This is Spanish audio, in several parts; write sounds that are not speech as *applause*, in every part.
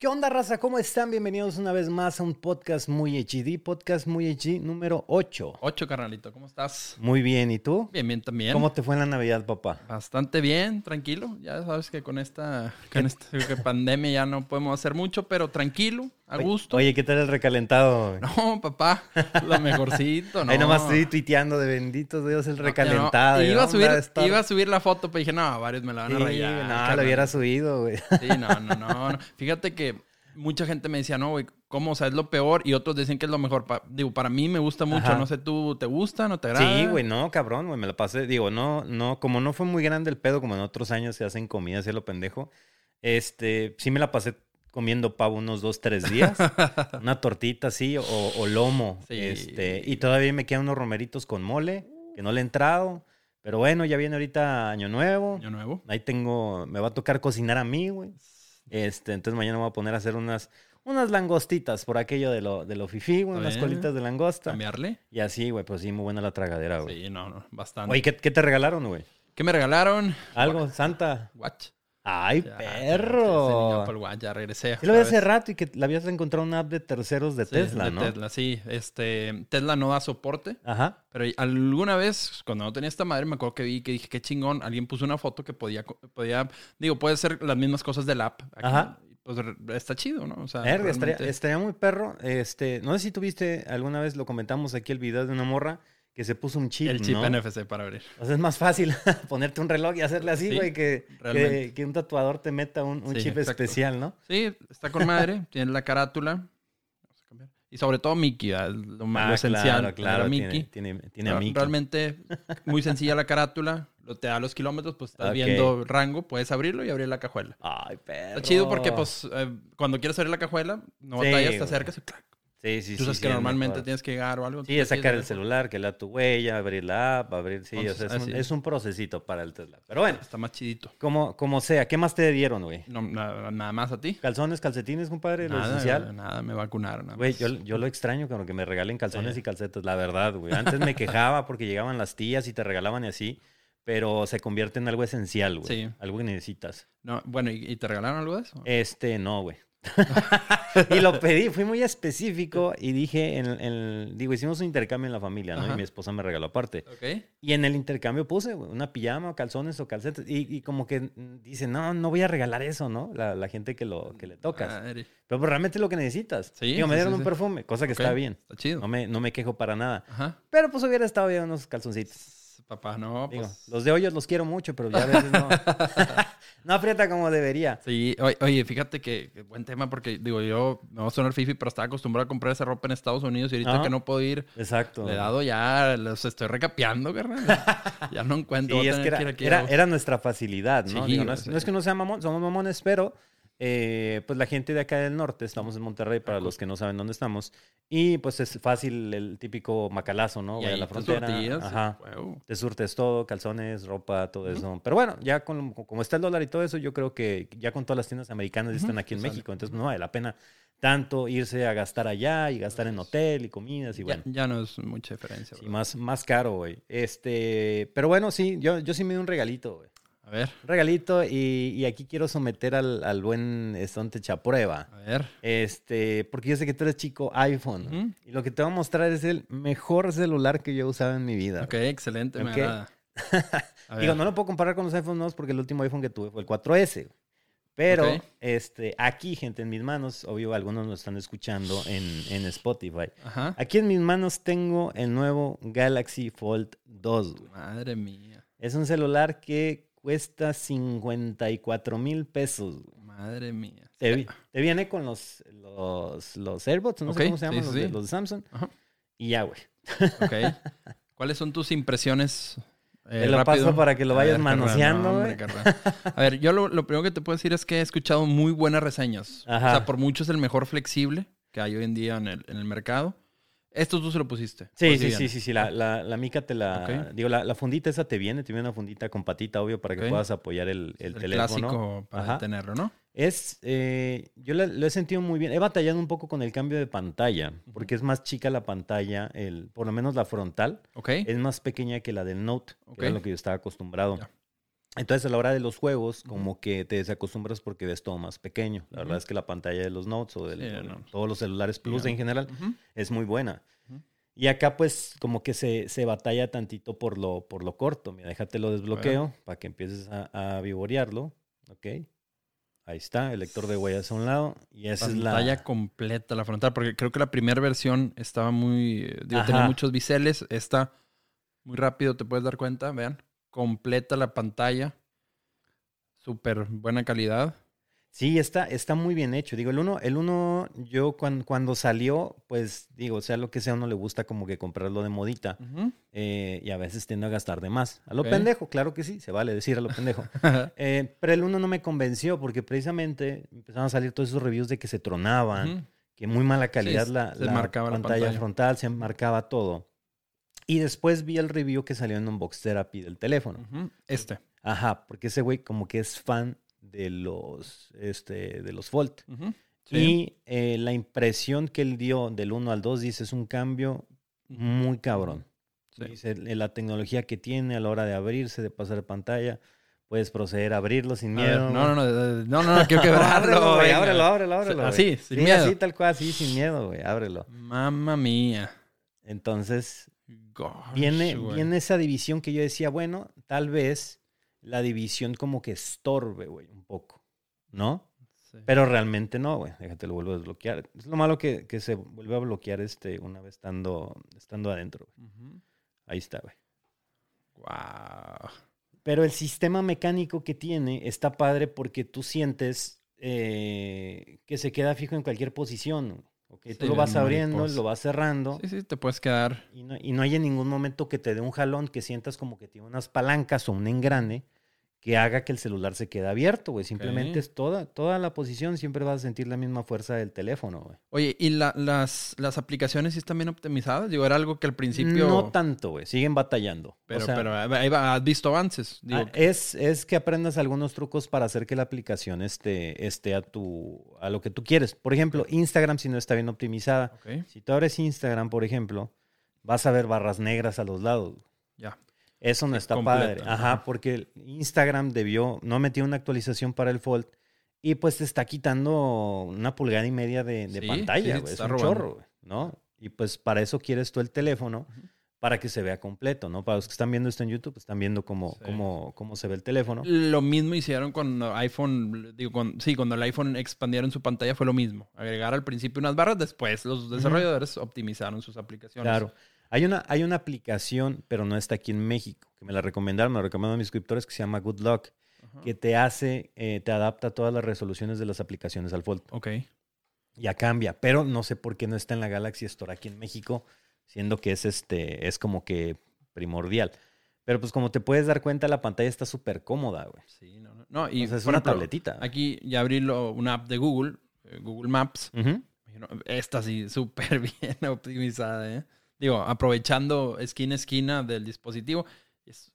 ¿Qué onda, raza? ¿Cómo están? Bienvenidos una vez más a un podcast muy HD, podcast muy HD número 8. Ocho, carnalito, ¿cómo estás? Muy bien, ¿y tú? Bien, bien también. ¿Cómo te fue en la Navidad, papá? Bastante bien, tranquilo. Ya sabes que con esta, con esta *laughs* pandemia ya no podemos hacer mucho, pero tranquilo, a gusto. Oye, ¿qué tal el recalentado? *laughs* No, papá, lo mejorcito, *laughs* ¿no? Ahí nomás estoy tuiteando de benditos Dios el recalentado. no, ¿y iba, a subir, iba a la foto, pero dije, no, varios me la van a Sí, rayar. no, lo carnal. hubiera subido, güey. Sí, no, no, *laughs* no, no. Fíjate que mucha gente me decía, no, güey, ¿cómo? O sea, es lo peor y otros dicen que es lo mejor. Pa- digo, para mí me gusta mucho. Ajá. No sé, ¿tú te gusta? ¿No te agrada? Sí, güey, no, cabrón, güey, me la pasé. Digo, no, no, como no fue muy grande el pedo, como en otros años se hacen comida, así a lo pendejo. Este, sí me la pasé comiendo pavo unos dos, tres días. *laughs* una tortita así, o, o lomo. Sí. Este, y todavía me quedan unos romeritos con mole, que no le he entrado. Pero bueno, ya viene ahorita Año Nuevo. Año nuevo. Ahí tengo, me va a tocar cocinar a mí, güey. Este, entonces mañana me voy a poner a hacer unas, unas langostitas por aquello de lo, de lo fifí, güey, unas colitas de langosta. ¿Cambiarle? Y así, güey, pues sí, muy buena la tragadera, güey. Sí, no, no, bastante. Oye, ¿qué, qué te regalaron, güey? ¿Qué me regalaron? Algo, Santa. Watch. ¡Ay, Ya, perro! ya, Apple Watch, ya regresé. Sí lo vi hace rato y que la habías encontrado una app de terceros de Sí, Tesla, de ¿no? Tesla, sí. Este, Tesla no da soporte, Ajá. pero alguna vez, cuando no tenía esta madre, me acuerdo que vi que dije, qué chingón, alguien puso una foto que podía, podía digo, puede ser las mismas cosas del app. Aquí, Ajá. Pues está chido, ¿no? O sea, Verga, estaría, realmente- estaría muy perro. Este, no sé si tuviste alguna vez, lo comentamos aquí el video de una morra que se puso un chip, el chip ¿no? NFC para abrir. O sea, es más fácil *laughs* ponerte un reloj y hacerle así, Sí, güey, que, que, un tatuador te meta un, un Sí, chip exacto. especial, ¿no? Sí, está con madre, *laughs* tiene la carátula. Y sobre todo Mickey, ¿verdad? lo, más- lo Ah, esencial. claro, claro. Tiene, Mickey. tiene, tiene a Pero Mickey. Realmente *laughs* muy sencilla la carátula, lo te da los kilómetros, pues estás viendo rango, puedes abrirlo y abrir la cajuela. Ay, perro. Está chido porque, pues, eh, cuando quieres abrir la cajuela, no Sí, batallas, te acercas y clac. Sí, sí, Tú sí. sabes sí, que es normalmente tienes que llegar o algo. Sí, es sacar el celular, que lea tu huella, abrir la app, abrir... Sí, o sea, Entonces, es un, es un procesito para el Tesla. Pero bueno, Está más chidito. como, como sea, ¿qué más te dieron, güey? No, nada, nada más a ti. ¿Calzones, calcetines, compadre? Lo Nada, esencial. nada, me vacunaron. Güey, yo, yo lo extraño como que me regalen calzones Sí. y calcetas, la verdad, güey. Antes me quejaba porque llegaban las tías y te regalaban y así, pero se convierte en algo esencial, güey. Sí. Algo que necesitas. No, bueno, ¿y, y te regalaron algo de eso? Este, no, güey. *laughs* y lo pedí, fui muy específico y dije, en, en- digo, hicimos un intercambio en la familia, ¿no? Ajá. Y mi esposa me regaló aparte. Y en el intercambio puse una pijama, o calzones o calcetas. Y, y como que dice, no, no voy a regalar eso, ¿no? La, la gente que, lo, que le tocas. Pero pues, realmente es lo que necesitas. Sí, Digo, me dieron sí, un perfume, cosa que Ok, está bien. Está chido. No me, no me quejo para nada. Ajá. Pero pues hubiera estado bien unos calzoncitos. Papá, no, Digo, pues... los de hoyos los quiero mucho, pero ya a veces no. *laughs* no aprieta como debería. Sí, oye, fíjate que, que buen tema porque, digo, yo me voy a sonar fifi, pero estaba acostumbrado a comprar esa ropa en Estados Unidos y ahorita Ajá. que no puedo ir, Exacto. le he dado ya, los estoy recapeando, carnal. ya no encuentro. Sí, es que era, nuestra facilidad, ¿no? Sí, Digo, no, güey, es, sí. no es que no sea mamón, somos mamones, pero eh, pues la gente de acá del norte, estamos en Monterrey, para los que no saben dónde estamos, y pues es fácil el típico macalazo, ¿no? y a ahí la te frontera. Ajá. Te surtes todo, calzones, ropa, todo eso. Pero bueno, ya con, como está el dólar y todo eso, yo creo que ya con todas las tiendas americanas ya están aquí en sale. México. Entonces no vale la pena tanto irse a gastar allá y gastar en hotel y comidas y bueno. ya no es mucha diferencia. Sí, más, más caro, güey. Este, pero bueno, sí, yo, yo sí me di un regalito, güey. A ver, Un regalito y, y aquí quiero someter al, al buen Estontecha a prueba. a ver. Este, porque yo sé que tú eres chico iPhone. Y lo que te voy a mostrar es el mejor celular que yo he usado en mi vida. Ok, excelente, me Ok. agrada. *laughs* Digo, no lo puedo comparar con los iPhones nuevos porque el último iPhone que tuve fue el 4S. güey. Pero este, aquí, gente, en mis manos, obvio, algunos nos están escuchando en, en Spotify. Ajá. Aquí en mis manos tengo el nuevo Galaxy Fold 2. güey. Madre mía. Es un celular que cuesta 54 mil pesos. güey. Madre mía. Te, vi- te viene con los, los, los AirPods, no sé cómo se llaman, sí, los, de, sí. los de Samsung. Ajá. Y ya, güey. Ok. *laughs* ¿Cuáles son tus impresiones? eh, Te lo rápido? paso para que lo vayas ver, manoseando, no, hombre. A ver, yo lo, lo primero que te puedo decir es que he escuchado muy buenas reseñas. Ajá. O sea, por mucho es el mejor flexible que hay hoy en día en el, en el mercado. Esto tú se lo pusiste. Sí, Pues sí, sí, sí, sí. La, la, la mica te la. Digo, la, la fundita esa te viene, te viene una fundita con patita, obvio, para que puedas apoyar el, el, El, teléfono. clásico para Ajá. tenerlo, ¿no? Es. eh, yo lo he sentido muy bien. He batallado un poco con el cambio de pantalla, porque es más chica la pantalla, el, por lo menos la frontal. Ok. Es más pequeña que la del Note, Ok. que era lo que yo estaba acostumbrado. Ya. Entonces, a la hora de los juegos, como que te desacostumbras porque ves todo más pequeño. La verdad es que la pantalla de los Notes o de Sí, no. todos los celulares Plus en general es muy buena. Y acá, pues, como que se, se batalla tantito por lo, por lo corto. Mira, déjate lo desbloqueo para que empieces a, a vivorearlo. Ok. Ahí está, el lector de huellas a un lado. Y esa es pantalla la. completa, la frontal, porque creo que la primera versión estaba muy, eh, digo, tenía muchos biseles, esta muy rápido, te puedes dar cuenta, vean, completa la pantalla, súper buena calidad. Sí, está, está muy bien hecho. Digo, el uno, el uno, yo cuando, cuando salió, pues digo, sea lo que sea, a uno le gusta como que comprarlo de modita. Eh, y a veces tiende a gastar de más. A lo pendejo, claro que sí, se vale decir a lo pendejo. *laughs* Eh, pero el uno no me convenció porque precisamente empezaron a salir todos esos reviews de que se tronaban, que muy mala calidad Sí, la, se la pantalla, pantalla. frontal, se marcaba todo. Y después vi el review que salió en Unbox Therapy del teléfono. Este. Ajá, porque ese güey como que es fan de los, este, de los Volt. Sí. Y eh, la impresión que él dio del 1 al 2 dice es un cambio muy cabrón. Sí. Dice, eh, la tecnología que tiene a la hora de abrirse, de pasar pantalla, puedes proceder a abrirlo sin ver, miedo. no, no, no, no, no, no, quiero *laughs* quebrarlo. ábrelo, güey, ábrelo, ábrelo, ábrelo. Así, sin Sí, miedo. Así, tal cual, así, sin miedo, güey, ábrelo. Mamma mía. Entonces, Gosh, viene, güey. viene esa división que yo decía, bueno, tal vez la división como que estorbe, güey, un poco, ¿no? Sí. Pero realmente no, güey. Déjate, lo vuelvo a desbloquear. Es lo malo que, que se vuelve a bloquear este una vez estando, estando adentro. güey. Ahí está, güey. Wow. Pero el sistema mecánico que tiene está padre porque tú sientes eh, que se queda fijo en cualquier posición. ¿Ok? Sí, tú lo vas abriendo, mariposa. lo vas cerrando Sí, sí, te puedes quedar. y, no, y no hay en ningún momento que te dé un jalón que sientas como que tiene unas palancas o un engrane que haga que el celular se quede abierto, güey. Simplemente es toda, toda la posición, siempre vas a sentir la misma fuerza del teléfono, güey. Oye, ¿y la- las, las aplicaciones sí están bien optimizadas? Digo, era algo que al principio... No tanto, güey. Siguen batallando. O Pero, sea, pero has visto avances. Digo, ah, es, es que aprendas algunos trucos para hacer que la aplicación esté, esté a, tu, a lo que tú quieres. Por ejemplo, Instagram si no está bien optimizada. Si tú abres Instagram, por ejemplo, vas a ver barras negras a los lados. ya. Eso no Es está padre. Ajá, porque Instagram debió, no metió una actualización para el Fold y pues te está quitando una pulgada y media de, de Sí, pantalla, sí, güey. es un robando. chorro, güey, ¿no? Y pues para eso quieres tú el teléfono, para que se vea completo, ¿no? Para los que están viendo esto en YouTube, pues, están viendo cómo, Sí. cómo, cómo se ve el teléfono. Lo mismo hicieron cuando iPhone, digo, con- sí, cuando el iPhone expandieron su pantalla fue lo mismo. Agregar al principio unas barras, después los desarrolladores optimizaron sus aplicaciones. Claro. Hay una, hay una aplicación, pero no está aquí en México, que me la recomendaron, me la recomendaron mis suscriptores, que se llama Good Luck, Ajá. que te hace, eh, te adapta todas las resoluciones de las aplicaciones al Fold. Ok. ya cambia, pero no sé por qué no está en la Galaxy Store aquí en México, siendo que es este, es como que primordial. Pero pues como te puedes dar cuenta, la pantalla está súper cómoda, güey. Sí, no, no. No, y O sea, es una ejemplo, tabletita. Aquí ya abrí lo- una app de Google, eh, Google Maps. Esta sí, súper *laughs* bien optimizada, ¿eh? Digo, aprovechando esquina a esquina del dispositivo. Es,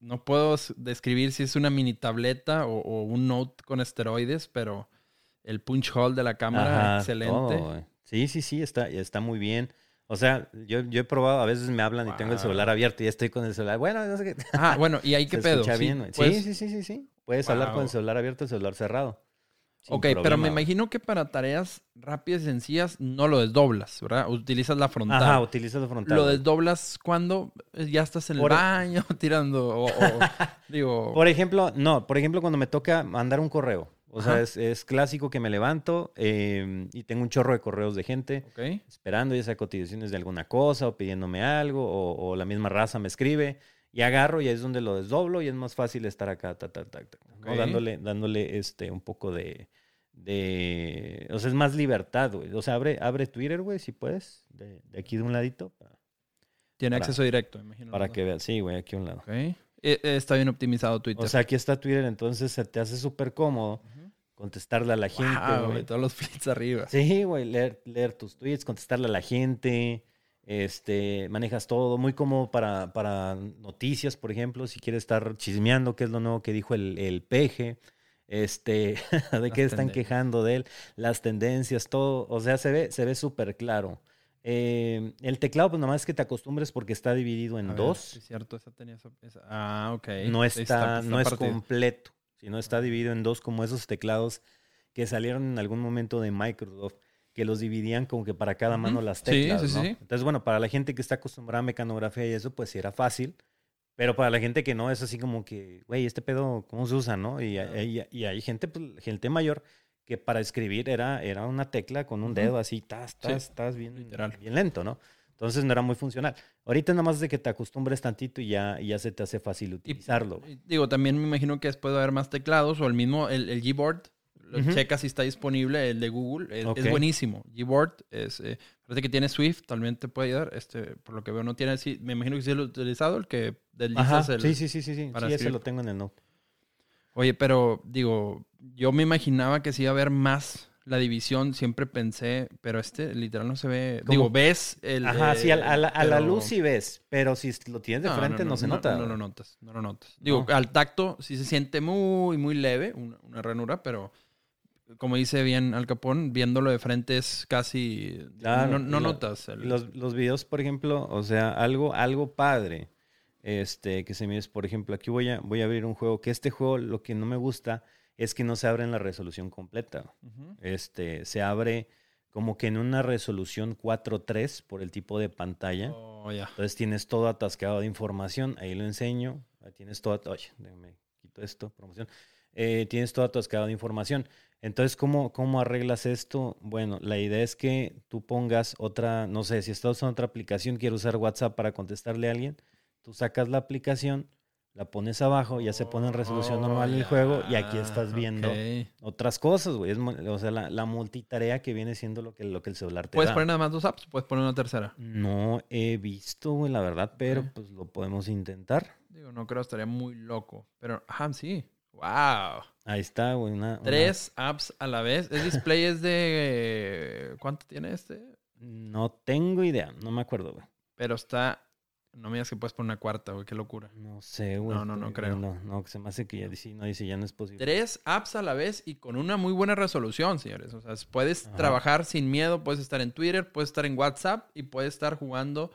no puedo describir si es una mini tableta o, o un Note con esteroides, pero el punch hole de la cámara, Ajá, excelente. sí, sí, sí, está, está muy bien. O sea, yo, yo he probado, a veces me hablan y tengo el celular abierto y estoy con el celular. Bueno, no sé qué. Ah, bueno, ¿y ahí *laughs* qué pedo? Sí, bien, sí, sí, sí, sí, sí. Puedes hablar con el celular abierto, el celular cerrado. Ok, pero me imagino que para tareas rápidas y sencillas no lo desdoblas, ¿verdad? Utilizas la frontal. Ajá, utilizas la frontal. Lo desdoblas cuando ya estás en el Por- baño *laughs* tirando o, o- *laughs* digo, Por ejemplo, no, por ejemplo, cuando me toca mandar un correo. O sea, es, es clásico que me levanto eh, y tengo un chorro de correos de gente esperando, ya sea cotizaciones de alguna cosa o pidiéndome algo o, o la misma raza me escribe y agarro y ahí es donde lo desdoblo y es más fácil estar acá, ta, ta, ta, ta, ¿no? Dándole, dándole este, un poco de, de... O sea, es más libertad, güey. O sea, abre, abre Twitter, güey, si puedes, de, de aquí de un ladito, para, tiene para- acceso directo, imagino. para que veas. Sí, güey, aquí a un lado. Eh, eh, está bien optimizado Twitter. O sea, aquí está Twitter, entonces se te hace súper cómodo contestarle a la gente, Wow, güey. güey, todos los *laughs* flits arriba. Sí, güey, leer, leer tus tweets, contestarle a la gente, este, manejas todo, muy cómodo para, para noticias, por ejemplo, si quieres estar chismeando qué es lo nuevo que dijo el, el peje, este, *laughs* de qué están quejando de él, las tendencias, todo, o sea, se ve, se ve súper claro. Eh, el teclado, pues nomás es que te acostumbres porque está dividido en A ver, dos. es cierto, esa tenía esa- esa- Ah, ok. no está, no es completo, sino está dividido en dos como esos teclados que salieron en algún momento de Microsoft, que los dividían como que para cada mano las teclas, sí, sí, ¿no? sí. Entonces, bueno, para la gente que está acostumbrada a mecanografía y eso, pues sí era fácil, pero para la gente que no, es así como que, güey, este pedo, ¿cómo se usa, no? Y, Claro. y- y hay gente, pues, gente mayor que para escribir era, era una tecla con un dedo así, tas, tas, tas, bien, literal. bien lento, ¿no? Entonces no era muy funcional. Ahorita nada más de que te acostumbres tantito y ya, y ya se te hace fácil utilizarlo. y Digo, también me imagino que después de haber más teclados o el mismo, el, el Gboard, lo Ujú. checa si está disponible, el de Google, es, es Ok. buenísimo. Gboard es, eh, parece que tiene Swift, también te puede ayudar. Este, por lo que veo, no tiene así, me imagino que sí lo he utilizado, el que deslizas Ajá, el... sí, sí, sí, sí, sí. para Sí, ese lo tengo en el note. Oye, pero digo, yo me imaginaba que sí iba a haber más la división, siempre pensé, pero este literal no se ve. ¿Cómo? Digo, ves el. Ajá, eh, sí, a, la- a la, pero- luz sí ves, pero si lo tienes de frente no, se nota. No, lo notas, no lo notas. Digo, No. al tacto sí se siente muy, muy leve, una, una ranura, pero como dice bien Al Capón, viéndolo de frente es casi. Claro, no no notas. el- Los, los videos, por ejemplo, o sea, algo, algo padre. Este, que se me es, por ejemplo, aquí voy a, voy a abrir un juego, que este juego lo que no me gusta es que no se abre en la resolución completa. Este, se abre como que en una resolución 4.3 por el tipo de pantalla. Oh, ya. Entonces tienes todo atascado de información, ahí lo enseño, ahí tienes todo, oye, déjame quito esto, promoción, Eh, tienes todo atascado de información. Entonces, ¿cómo, ¿cómo arreglas esto? Bueno, la idea es que tú pongas otra, no sé, si estás usando otra aplicación, quiero usar WhatsApp para contestarle a alguien, tú sacas la aplicación, la pones abajo, ya se pone en resolución Oh, normal el juego y aquí estás viendo ok. otras cosas, güey. Es o sea, la, la multitarea que viene siendo lo que, lo que el celular te ¿Puedes da. poner nada más dos apps? ¿Puedes poner una tercera? No he visto, güey, la verdad, pero Ok. pues lo podemos intentar. Digo, no creo, estaría muy loco. Pero, ajá, sí. ¡Wow! Ahí está, güey. Una, una- Tres apps a la vez. El display es de. ¿Cuánto tiene este? No tengo idea, no me acuerdo, güey. Pero está. No me digas que puedes poner una cuarta, güey. Qué locura. No sé, güey. No, no, no creo. viendo. No, que se me hace que ya dice, no dice, ya no es posible. Tres apps a la vez y con una muy buena resolución, señores. O sea, puedes Ajá. trabajar sin miedo, puedes estar en Twitter, puedes estar en WhatsApp y puedes estar jugando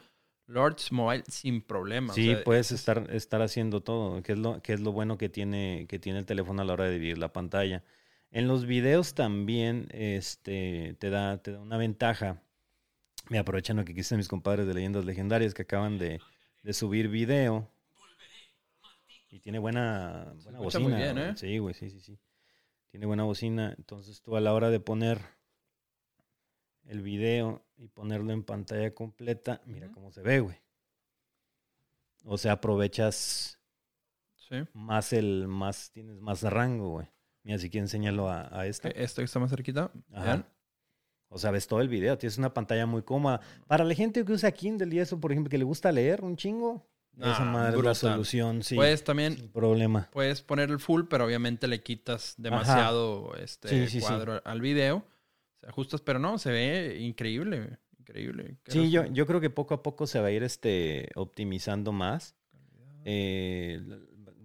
Lords Mobile sin problema. O Sí, sea, puedes estar, estar haciendo todo, que es lo, que es lo bueno que tiene, que tiene el teléfono a la hora de dividir la pantalla. En los videos también este, te, da, te da una ventaja. Me aprovechan lo que quise mis compadres de Leyendas Legendarias que acaban de, de subir video. Y tiene buena, buena bocina. muy bien. ¿eh? Sí, güey, sí, sí, sí. Tiene buena bocina. Entonces tú a la hora de poner el video y ponerlo en pantalla completa, mira cómo se ve, güey. O sea, aprovechas Sí. más el, más, tienes más rango, güey. Mira, si quieres enseñarlo a, a esta. Esto que está más cerquita. Ajá. vean. O sea, ves todo el video, tienes una pantalla muy cómoda. Para la gente que usa Kindle y eso, por ejemplo, que le gusta leer un chingo, esa Ah, madre es la brutal. solución, sí. Puedes también sin problema. Puedes poner el full, pero obviamente le quitas demasiado este Sí, sí, sí. cuadro al video. Se ajustas, pero no, se ve increíble. Increíble. ¿Qué Sí, yo, yo creo que poco a poco se va a ir este, optimizando más. Eh,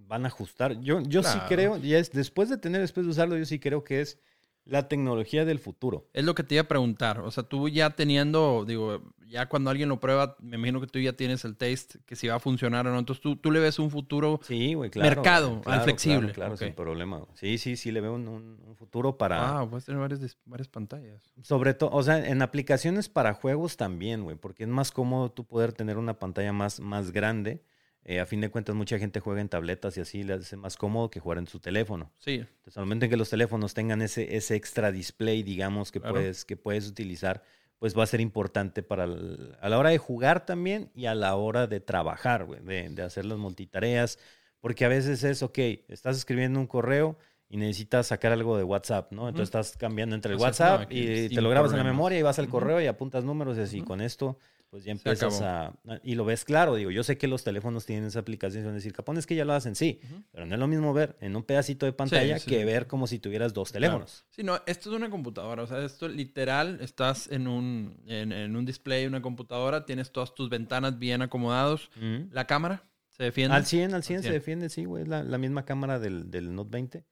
van a ajustar. Yo, yo sí creo, y es, después de tener, después de usarlo, yo sí creo que es la tecnología del futuro. Es lo que te iba a preguntar. O sea, tú ya teniendo, digo, ya cuando alguien lo prueba, me imagino que tú ya tienes el taste, que si va a funcionar o no. Entonces tú, tú le ves un futuro. Sí, güey, claro. Mercado, al flexible. Claro, claro, Ok. sin problema. Sí, sí, sí, le veo un, un- futuro para... Ah, puedes tener varias, varias pantallas. Sobre todo, o sea, en aplicaciones para juegos también, güey, porque es más cómodo tú poder tener una pantalla más, más grande. Eh, a fin de cuentas, mucha gente juega en tabletas y así le hace más cómodo que jugar en su teléfono. Sí. Entonces, al momento en que los teléfonos tengan ese, ese extra display, digamos, que, Claro. puedes, que puedes utilizar, pues va a ser importante para el- a la hora de jugar también y a la hora de trabajar, güey, de, de hacer las multitareas. Porque a veces es, ok, estás escribiendo un correo y necesitas sacar algo de WhatsApp, ¿no? Entonces estás cambiando entre el O sea, no, WhatsApp y te lo grabas en la memoria y vas al correo y apuntas números y así. Con esto, pues ya empiezas a... Y lo ves claro, digo, yo sé que los teléfonos tienen esa aplicación van a decir, capón, es que ya lo hacen, sí. Pero no es lo mismo ver en un pedacito de pantalla sí, que ver como si tuvieras dos Claro. teléfonos. Sí, no, esto es una computadora. O sea, esto literal, estás en un, en, en un display, una computadora, tienes todas tus ventanas bien acomodados. La cámara se defiende. Al 100, al 100 se 100. defiende, sí, güey. Es la, la misma cámara del, del Note 20.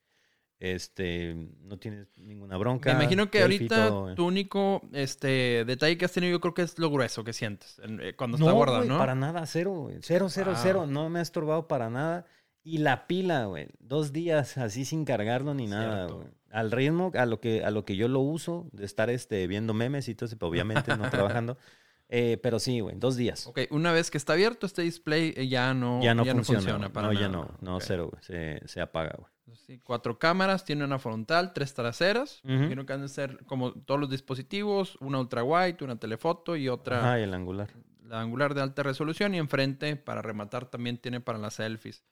Este, no tienes ninguna bronca. Me imagino que ahorita todo, güey. tu único este, detalle que has tenido yo creo que es lo grueso que sientes en- eh, cuando No, está guardado, güey, ¿no? para nada, cero. Cero, cero, Wow. cero. No me ha estorbado para nada. Y la pila, güey. Dos días así sin cargarlo ni nada, güey. Al ritmo, a lo que, a lo que yo lo uso, de estar este, viendo memes y todo eso, pero obviamente no *laughs* trabajando. Eh, pero sí, güey, dos días. Ok, una vez que está abierto este display eh, ya no, ya no funciona. para no, ya no, no, cero, güey. Se, se apaga, güey. Sí, cuatro cámaras, tiene una frontal, tres traseras. Ujú. Imagino que han de ser como todos los dispositivos, una ultra wide, una telefoto y otra y el angular. la angular de alta resolución y enfrente para rematar también tiene para las selfies.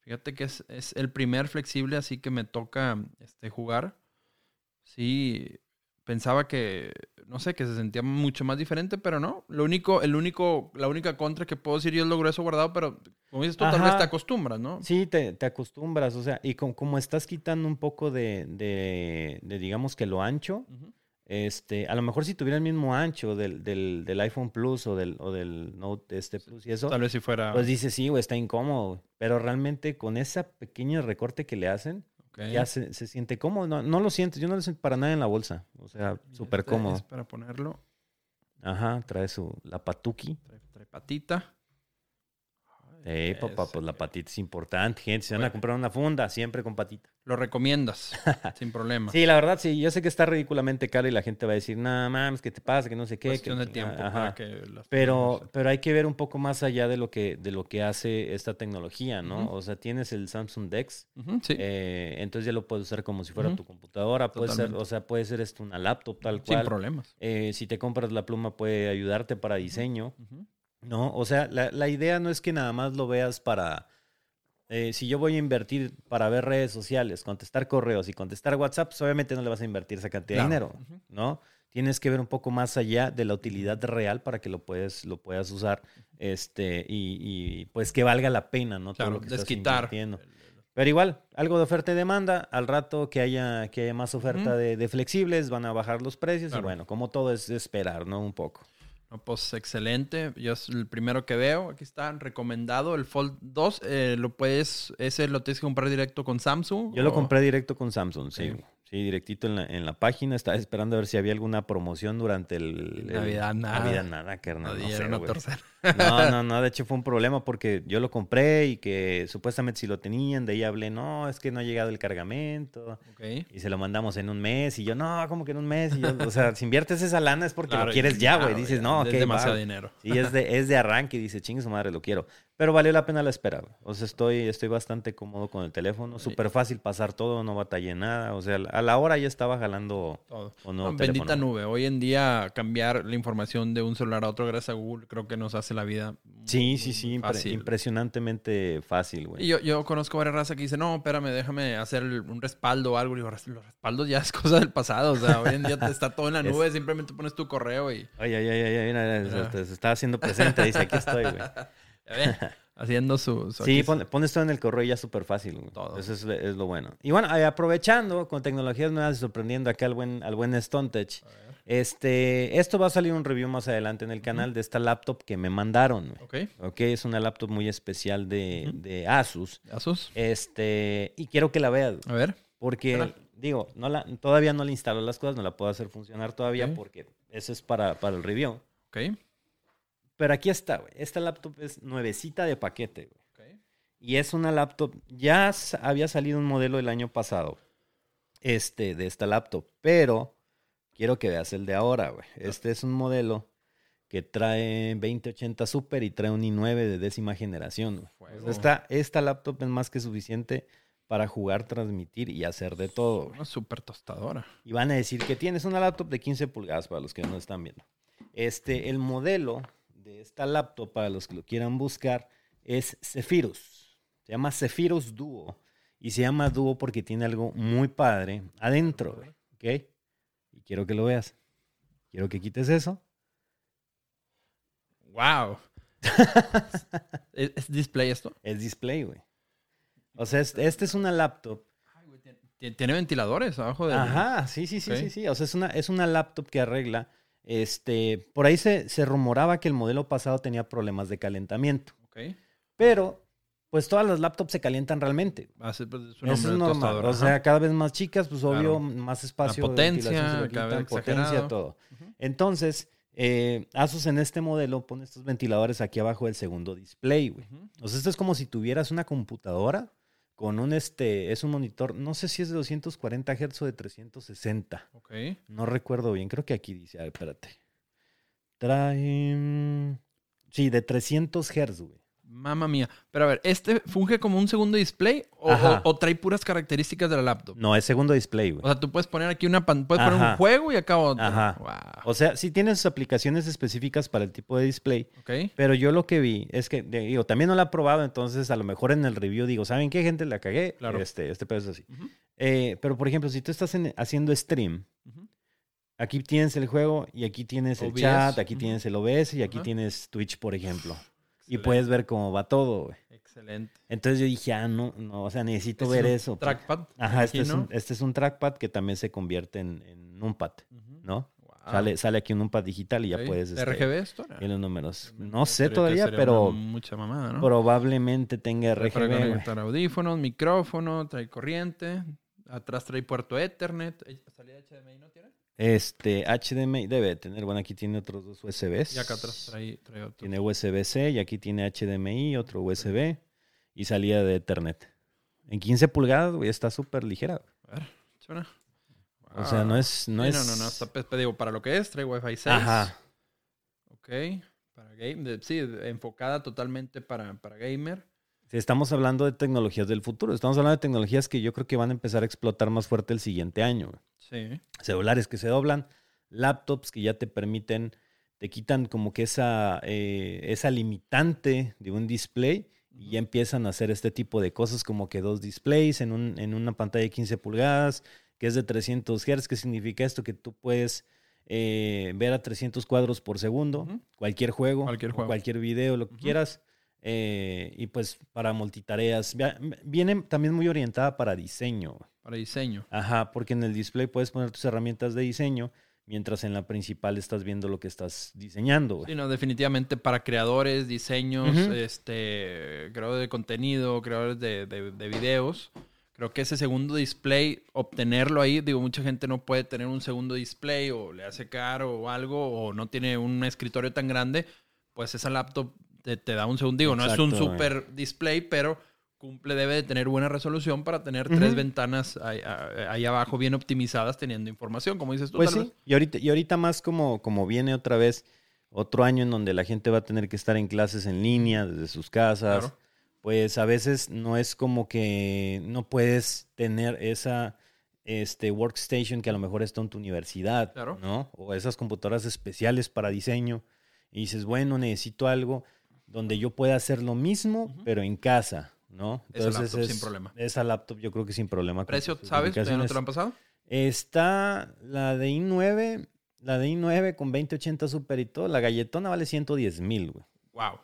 Fíjate que es, es el primer flexible así que me toca este, jugar. Sí, pensaba que, no sé, que se sentía mucho más diferente, pero no. Lo único, el único, la única contra que puedo decir yo es lo grueso guardado, pero como dices tú, tal vez te acostumbras, ¿no? Sí, te, te acostumbras, o sea, y con- como estás quitando un poco de, de, de, digamos que lo ancho, este, a lo mejor si tuviera el mismo ancho del, del, del iPhone Plus o del, o del Note este Plus y eso, Tal vez si fuera... pues dices, sí, güey, está incómodo, pero realmente con ese pequeño recorte que le hacen, ya se, se siente cómodo, no, no lo sientes, yo no lo siento para nada en la bolsa, o sea, súper este cómodo. Es para ponerlo, Ajá, trae su, la patuki. trae, trae patita. Eh, papá, Ese, pues la güey. patita es importante, gente, si van a comprar una funda, siempre con patita. Lo recomiendas, *laughs* sin problema. Sí, la verdad, sí. Yo sé que está ridículamente caro y la gente va a decir, nada mames, ¿qué te pasa? Que no sé qué. Cuestión que- de tiempo para que Pero, pero hay que ver un poco más allá de lo que, de lo que hace esta tecnología, ¿no? O sea, tienes el Samsung Dex, sí. eh, entonces ya lo puedes usar como si fuera tu computadora. Puede ser, o sea, puede ser esto una laptop tal sin cual. problemas. Eh, si te compras la pluma puede ayudarte para diseño. ¿No? O sea, la, la idea no es que nada más lo veas para... eh, si yo voy a invertir para ver redes sociales, contestar correos y contestar WhatsApp, pues obviamente no le vas a invertir esa cantidad Claro. de dinero. ¿no? Tienes que ver un poco más allá de la utilidad real para que lo puedes, lo puedas usar, este, y, y, pues que valga la pena, ¿no? Todo Claro, lo que estás desquitar. invirtiendo. Pero igual, algo de oferta y demanda, al rato que haya, que haya más oferta de, de flexibles, van a bajar los precios Claro. y bueno, como todo es esperar, ¿no? Un poco. No, pues excelente. Yo es el primero que veo. Aquí está, recomendado. El Fold 2, eh, lo puedes, ese lo tienes que comprar directo con Samsung. Yo lo compré directo con Samsung, sí. Sí, directito en la, en la página. Estaba esperando a ver si había alguna promoción durante el... el- Navidad, nada. Navidad, nada, carnal. No No, sé, güey. torcer. No, no, no. De hecho, fue un problema porque yo lo compré y que supuestamente si lo tenían, de ahí hablé, no, es que no ha llegado el cargamento. Y se lo mandamos en un mes. Y yo, no, como que en un mes. Y yo, o sea, si inviertes esa lana es porque Claro, lo quieres ya, güey. claro, Dices, no, ok, Es demasiado va, dinero. Sí, es de, es de arranque y dice, chingue su madre, lo quiero. Pero valió la pena la espera, güey. O sea, estoy, estoy bastante cómodo con el teléfono. Súper fácil pasar todo, no batallé nada. O sea, a la hora ya estaba jalando Todo. nuevo No, bendita teléfono. nube. Hoy en día cambiar la información de un celular a otro gracias a Google creo que nos hace la vida muy, Sí, sí, sí. fácil. impresionantemente fácil, güey. Y yo, yo conozco varias razas que dicen, no, espérame, déjame hacer un respaldo o algo. Y digo, "Res- los respaldos ya es cosa del pasado. O sea, hoy en día está todo en la *laughs* Es- nube, simplemente pones tu correo y Ay, ay, ay, mira, se, se está haciendo presente. Dice, aquí estoy, güey. *laughs* haciendo su... su- Sí, pon- pones todo en el correo y ya súper fácil. güey. Todo. Eso es, es lo bueno. Y bueno, eh, aprovechando con tecnologías nuevas y sorprendiendo acá al buen, al buen Stone Tech, Este, esto va a salir un review más adelante en el canal de esta laptop que me mandaron. güey. Ok, Ok, es una laptop muy especial de, de Asus. Asus. Este, y quiero que la veas, A ver. porque digo, no la, todavía no le instalo las cosas, no la puedo hacer funcionar todavía porque eso es para, para el review. Ok. Pero aquí está, güey. Esta laptop es nuevecita de paquete, güey. ok. Y es una laptop, ya había salido un modelo el año pasado, este, de esta laptop, pero quiero que veas el de ahora, güey. Este es un modelo que trae 2080 Super y trae un i9 de décima generación. Fuego. esta, esta laptop es más que suficiente para jugar, transmitir y hacer de todo. Una super tostadora. Y van a decir que tienes una laptop de 15 pulgadas para los que no están viendo. Este, el modelo de esta laptop, para los que lo quieran buscar, es Zephyrus. Se llama Zephyrus Duo. Y se llama Duo porque tiene algo muy padre adentro, güey, ¿ok? Y quiero que lo veas. Quiero que quites eso. ¡Wow! *laughs* ¿Es, es display esto? Es display, güey. O sea, es- esta es una laptop. Ti- Tiene ventiladores abajo del... Ajá, sí, sí, sí, sí, sí. O sea, es una, es una laptop que arregla. Este, por ahí se, se rumoraba que el modelo pasado tenía problemas de calentamiento. Ok. Pero pues todas las laptops se calientan realmente. Hace, pues, Eso es de normal. O sea, cada vez más chicas, pues obvio, Claro. más espacio. La de potencia, ventilación se lo cada potencia, todo. Entonces, eh, Asus en este modelo pone estos ventiladores aquí abajo del segundo display, güey. O sea, esto es como si tuvieras una computadora con un, este, es un monitor, no sé si es de 240 Hz o de 360. Ok. No recuerdo bien, creo que aquí dice, a ver, espérate. Trae, sí, de 300 Hz, güey. Mamma mía. Pero a ver, ¿este funge como un segundo display o, Ajá. o- o trae puras características de la laptop? No, es segundo display, güey. O sea, tú puedes poner aquí una pan- puedes poner un juego y acá otro. Ajá. Wow. O sea, sí tiene sus aplicaciones específicas para el tipo de display, pero yo lo que vi es que, digo, también no la he probado, entonces a lo mejor en el review digo, ¿saben qué gente la cagué? Claro. Este, este pedo es así. Eh, pero por ejemplo, si tú estás en- haciendo stream, aquí tienes el juego y aquí tienes el OBS, chat, aquí tienes el OBS y aquí tienes Twitch, por ejemplo. Y puedes ver cómo va todo, güey. Excelente. Entonces yo dije, ah, no, no, o sea, necesito Es ver un eso. Trackpad. Ajá, este es, un, este es un trackpad que también se convierte en, en numpad, Ujú. ¿no? Wow. Sale, sale aquí un numpad digital y ya puedes... este, ¿RGB esto? ver los números. Me No sé todavía, pero mucha mamada, ¿no? probablemente tenga Para RGB. güey. conectar audífonos, micrófono, trae corriente. Atrás trae puerto Ethernet. Eh, ¿Salida HDMI no tiene? Este, HDMI debe tener, bueno, aquí tiene otros dos USBs. Y acá atrás trae, trae otro. Tiene USB-C y aquí tiene HDMI, otro USB y salida de Ethernet. En 15 pulgadas, güey, está súper ligera. A ver, suena. O sea, no es... No, Sí, es... no, no, no. Está, digo, para lo que es, trae Wi-Fi 6. Ajá. Ok. Para game. sí, enfocada totalmente para, para gamer. Estamos hablando de tecnologías del futuro. Estamos hablando de tecnologías que yo creo que van a empezar a explotar más fuerte el siguiente año. güey. Sí. Celulares que se doblan, laptops que ya te permiten, te quitan como que esa, eh, esa limitante de un display y ya empiezan a hacer este tipo de cosas como que dos displays en, un, en una pantalla de 15 pulgadas, que es de 300 Hz. ¿Qué significa esto? Que tú puedes eh, ver a 300 cuadros por segundo, cualquier juego, Cualquier juego. cualquier video, lo que quieras. Eh, y pues para multitareas. Viene también muy orientada para diseño. Para diseño. Ajá, porque en el display puedes poner tus herramientas de diseño, mientras en la principal estás viendo lo que estás diseñando. güey. Sí, no, definitivamente para creadores, diseños, Ujú. este, creadores de contenido, creadores de, de- de videos. Creo que ese segundo display, obtenerlo ahí, digo, mucha gente no puede tener un segundo display o le hace caro o algo o no tiene un escritorio tan grande, pues esa laptop te, te da un segundo. Digo, no es un super display, pero cumple, debe de tener buena resolución para tener tres ventanas ahí, ahí abajo bien optimizadas teniendo información, como dices tú. Pues tal sí, vez. y ahorita, y ahorita más como, como viene otra vez otro año en donde la gente va a tener que estar en clases en línea desde sus casas, Claro. pues a veces no es como que no puedes tener esa este, workstation que a lo mejor está en tu universidad, Claro. ¿no? O esas computadoras especiales para diseño. Y dices, bueno, necesito algo donde yo pueda hacer lo mismo, Ujú. pero en casa, ¿no? Esa laptop sin problema. Esa laptop yo creo que sin problema. ¿Precio, sabes? ¿Ya no te lo han pasado? Está la de i9, la de i9 con 2080 Super y todo. La galletona vale 110 mil, güey. Wow.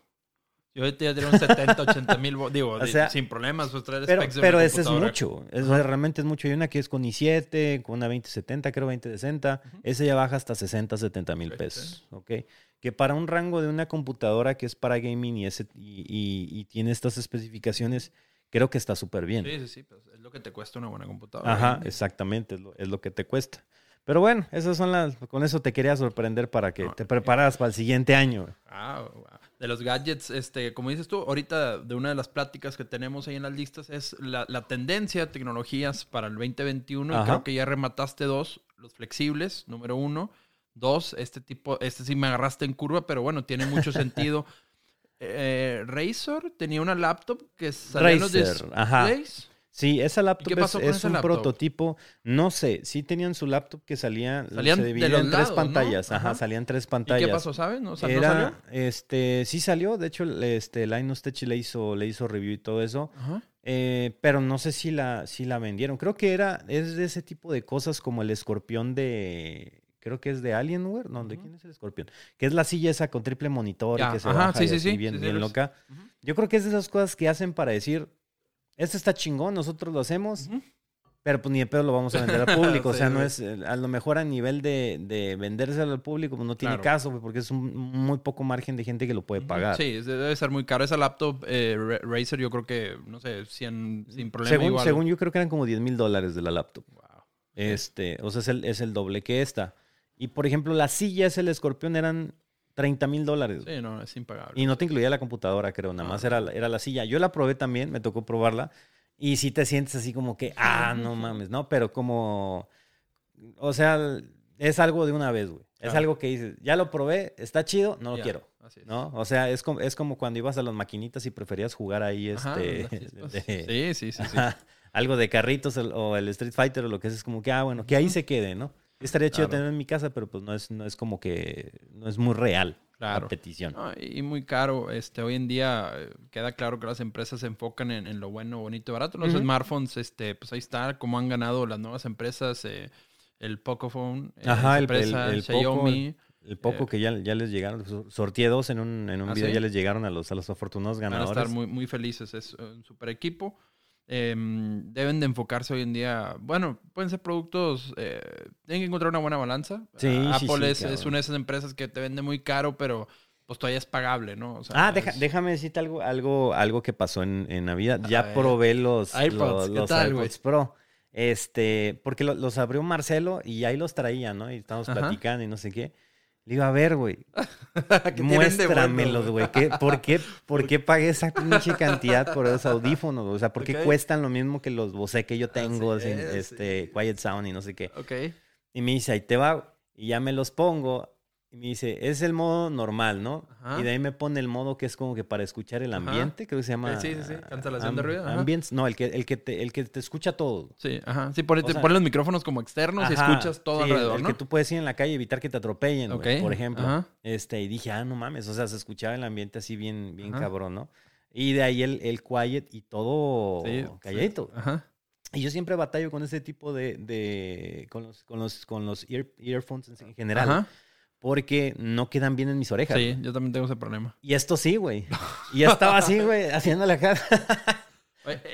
Yo ahorita ya un 70, 80 mil, digo, *laughs* O sea, sin problemas, pues traer Pero, pero ese es mucho. Eso realmente es mucho. Hay una que es con i7, con una 2070, creo 2060. Ese ya baja hasta 60, 70 mil pesos. ¿ok? Que para un rango de una computadora que es para gaming y, ese, y, y- y tiene estas especificaciones, creo que está súper bien. Sí, sí, sí, pues es lo que te cuesta una buena computadora. Ajá, exactamente, es lo, es lo que te cuesta. Pero bueno, esas son las, con eso te quería sorprender para que No, te preparas para el siguiente año. güey. Ah, wow. De los gadgets, este, como dices tú, ahorita de una de las pláticas que tenemos ahí en las listas es la, la tendencia de tecnologías para el 2021. Y creo que ya remataste dos, los flexibles, número uno. Dos, este tipo, este sí me agarraste en curva, pero bueno, tiene mucho *laughs* sentido. Eh, Razer tenía una laptop que salía en los Razer, ajá. Sí, esa laptop es, un laptop? prototipo. No sé, sí tenían su laptop que salía, Salían se dividía en tres lados, ¿no? pantallas. Ajá, Ajá. salían tres ¿Y pantallas. qué pasó, sabes? ¿No, O sea, ¿no Era, salió? este, sí salió. De hecho, este, Linus Tech le hizo, le hizo review y todo eso. Ajá. Eh, pero no sé si la, si la vendieron. Creo que era, es de ese tipo de cosas como el escorpión de. Creo que es de Alienware. No, ¿de quién es el escorpión? Que es la silla esa con triple monitor Ya, y que se ajá, baja sí, y sí, así sí, bien, bien lo- loca. Yo creo que es de esas cosas que hacen para decir, este está chingón, nosotros lo hacemos. Pero pues ni de pedo lo vamos a vender al público. *laughs* o sea, no es, a lo mejor a nivel de, de vendérselo al público, pues no tiene Claro. caso, porque es un muy poco margen de gente que lo puede pagar. Sí, debe ser muy caro. Esa laptop eh, Ra- Razer, yo creo que, no sé, 100 sin problema. según, igual. según yo creo que eran como 10 mil dólares de la laptop. Wow. Este, o sea, es el, es el doble que esta. Y por ejemplo, las sillas, el escorpión eran 30 mil dólares. Sí, no, es impagable. Y no te incluía la computadora, creo, nada más era, la- era la silla. Yo la probé también, me tocó probarla. Y sí te sientes así como que, ah, no mames, ¿no? Pero como, o sea, es algo de una vez, güey. Es Claro. algo que dices, ya lo probé, está chido, no lo quiero. así es. ¿No? O sea, es como, es como cuando ibas a las maquinitas y preferías jugar ahí Ajá, este. *laughs* de- Sí, sí, sí. *laughs* algo de carritos o el Street Fighter o lo que es, es como que, ah, bueno, que ahí se quede, ¿no? Estaría chido Claro. tenerlo en mi casa, pero pues no es, no es como que, no es muy real Claro. la petición. No, y muy caro. Este, hoy en día eh, queda claro que las empresas se enfocan en, en lo bueno, bonito y barato. Los smartphones, este, pues ahí está, como han ganado las nuevas empresas, eh, el Pocophone, eh, Ajá, esa el- empresa, el- el Xiaomi. El poco Eh, que ya, ya les llegaron, so- sorteé dos en un, en un ¿Ah, video, sí? ya les llegaron a los, a los afortunados Van a ganadores. estar muy, muy felices. Es un super equipo. Em, deben de enfocarse hoy en día. Bueno, pueden ser productos. eh, tienen que encontrar una buena balanza. Sí, Ah, sí, Apple sí, es, es una de esas empresas que te vende muy caro, pero pues todavía es pagable, ¿no? O sea, Ah, deja- es- déjame decirte algo, algo, algo que pasó en, en Navidad. A Ya ver. probé los, iPods, los, ¿qué los tal, güey? iPods Pro. Este, porque lo- los abrió Marcelo y ahí los traía, ¿no? Y estábamos Ajá. platicando y no sé qué. Le iba a ver, güey. *laughs* ¿Qué tienen de bueno, Muéstramelos, güey. ¿Qué- ¿Por qué, por qué pagué esa pinche cantidad por esos *laughs* audífonos? O sea, ¿por qué cuestan lo mismo que los Bose que yo tengo, Así sin, es, este, sí. Quiet Sound y no sé qué? Ok. Y me dice, ahí te va. Y ya me los pongo. Y me dice, es el modo normal, ¿no? Ajá. Y de ahí me pone el modo que es como que para escuchar el Ajá. ambiente, creo que se llama. Sí, sí, sí, cancelación de ruido, ajá. Ambience, no, el que, el, que te, el que te escucha todo. Sí, ajá. Sí, O te sea- ponen los micrófonos como externos y Ajá, escuchas todo sí, alrededor, el ¿no? que tú puedes ir en la calle y evitar que te atropellen, güey, Ok, por ejemplo. ajá. Este, y dije, ah, no mames, o sea, se escuchaba el ambiente así bien, bien Ajá. cabrón, ¿no? Y de ahí el, el quiet y todo Sí, calladito. sí, Ajá. Y yo siempre batallo con ese tipo de, de con los, con los, con los ear- earphones en general. Ajá. Porque no quedan bien en mis orejas. Sí, güey. yo también tengo ese problema. Y esto sí, güey. Y estaba así, güey, haciéndole acá. Oye, *laughs*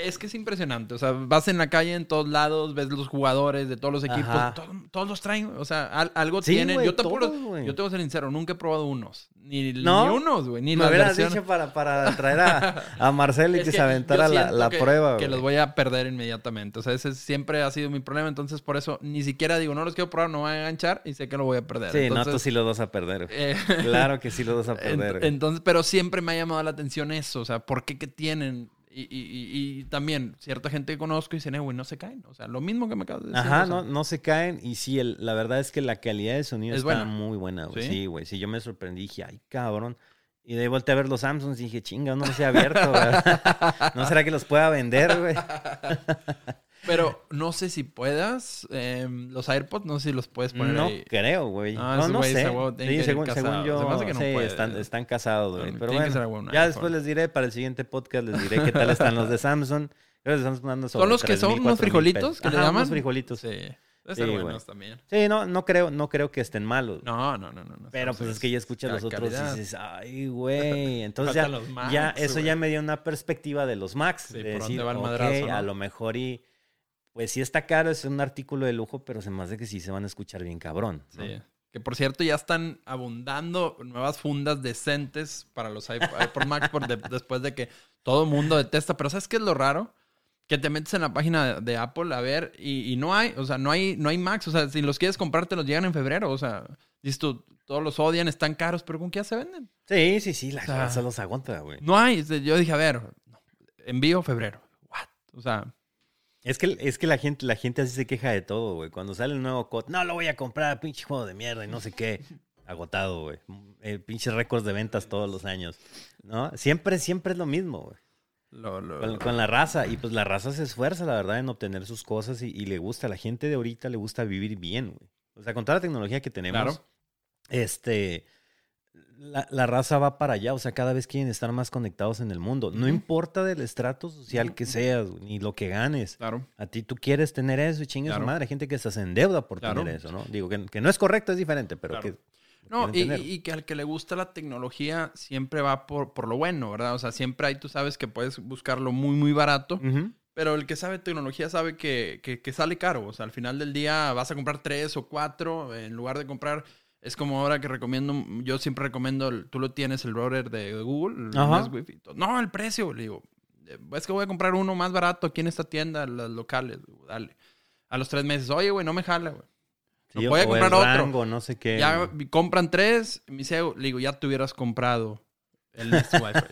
Es que es impresionante. O sea, vas en la calle en todos lados, ves los jugadores de todos los equipos, todo- todos los traen. O sea, al- algo Sí, tienen. yo tampoco todos, los-. Yo tengo que ser sincero, nunca he probado unos. Ni, ¿No? ni unos, güey. Ni Me hubieras dicho para, para traer a, a Marcelo y *laughs* que, que se aventara la, la que- prueba, Que los voy a perder inmediatamente. O sea, ese siempre ha sido mi problema. Entonces, por eso ni siquiera digo, no los quiero probar, no voy a enganchar y sé que lo voy a perder. Sí, no, Entonces, tú sí los vas a perder. eh, Claro que sí los vas a *laughs* perder. Entonces, pero siempre me ha llamado la atención eso, o sea, ¿por qué que tienen? Y, y- y- y también cierta gente que conozco y dicen, eh, güey, no se caen. O sea, lo mismo que me acabas de decir. Ajá, o sea, no, no se caen. Y sí, el- la verdad es que la calidad de sonido Es está buena. muy buena, güey. ¿Sí? Güey. Sí, yo me sorprendí. Dije, ay, cabrón. Y de ahí volteé a ver los Samsungs y dije, chinga, no los he abierto. *laughs* ¿No será que los pueda vender, güey? *laughs* Pero no sé si puedas, eh, los AirPods, no sé si los puedes poner No ahí. creo, güey. Ah, no, no güeyes sé. Sí, que según, yo, Se me hace que no sí, están, están casados, güey. Pero que bueno, ya iPhone. después les diré, para el siguiente podcast les diré qué tal están los de Samsung. Samsung andan sobre ¿Son los que 3,000, son unos 4,000 frijolitos que le llaman? unos frijolitos. Sí, Sí, deben Sí, ser güey. buenos también. no, no creo, no creo que estén malos. No, no, no, no. no. Pero pues es que ya escuchas los otros calidad. y dices, ay, güey. *laughs* Entonces ya, Macs, ya eso güey. ya me dio una perspectiva de los. Sí, de por decir, dónde va el ok, madrazo, ¿no? a lo mejor y... Pues sí está caro, es un artículo de lujo, pero se me hace que sí se van a escuchar bien cabrón. ¿no? Sí. Que por cierto ya están abundando nuevas fundas decentes para los iP- iPod Max por de- después de que todo el mundo detesta. Pero ¿sabes qué es lo raro? Que te metes en la página de, Apple a ver y, y no hay, o sea, no hay, no hay Max. O sea, si los quieres comprar te los llegan en febrero. O sea, dices tú, todos los odian, están caros, pero ¿con qué ya se venden? Sí, sí, sí, la O sea, raza los aguanta, güey. No hay. Yo dije, a ver, envío febrero. What? O sea, Es que, es que la gente, la gente así se queja de todo, güey. Cuando sale el nuevo COD, no lo voy a comprar, pinche juego de mierda y no sé qué. *laughs* Agotado, güey. Eh, pinches récords de ventas todos los años. ¿No? Siempre, siempre es lo mismo, güey. lo, lo- Con, con la raza. Y pues la raza se esfuerza, la verdad, en obtener sus cosas y, y le gusta. A la gente de ahorita le gusta vivir bien, güey. O sea, con toda la tecnología que tenemos, Claro. este. La, la raza va para allá, o sea, cada vez quieren estar más conectados en el mundo. No importa del estrato social que seas, ni lo que ganes. Claro. A ti tú quieres tener eso y Claro. madre. Hay gente que se en deuda por Claro. tener eso, ¿no? Digo que, que no es correcto, es diferente, pero Claro. que. No, y, que al que le gusta la tecnología siempre va por, por lo bueno, ¿verdad? O sea, siempre ahí tú sabes que puedes buscarlo muy, muy barato. Pero el que sabe tecnología sabe que, que, que sale caro. O sea, al final del día vas a comprar tres o cuatro en lugar de comprar es como ahora que recomiendo, yo siempre recomiendo, el- tú lo tienes, el router de Google, el Ajá. Wi-Fi. No, el precio, le digo, "Eh, es que voy a comprar uno más barato aquí en esta tienda, las locales, Digo, dale. A los tres meses, oye, güey, no me jala, güey. Sí, No voy a comprar otro. rango, no sé qué. Ya compran tres, me dice, le digo, ya te hubieras comprado el Nest *laughs* Wi-Fi.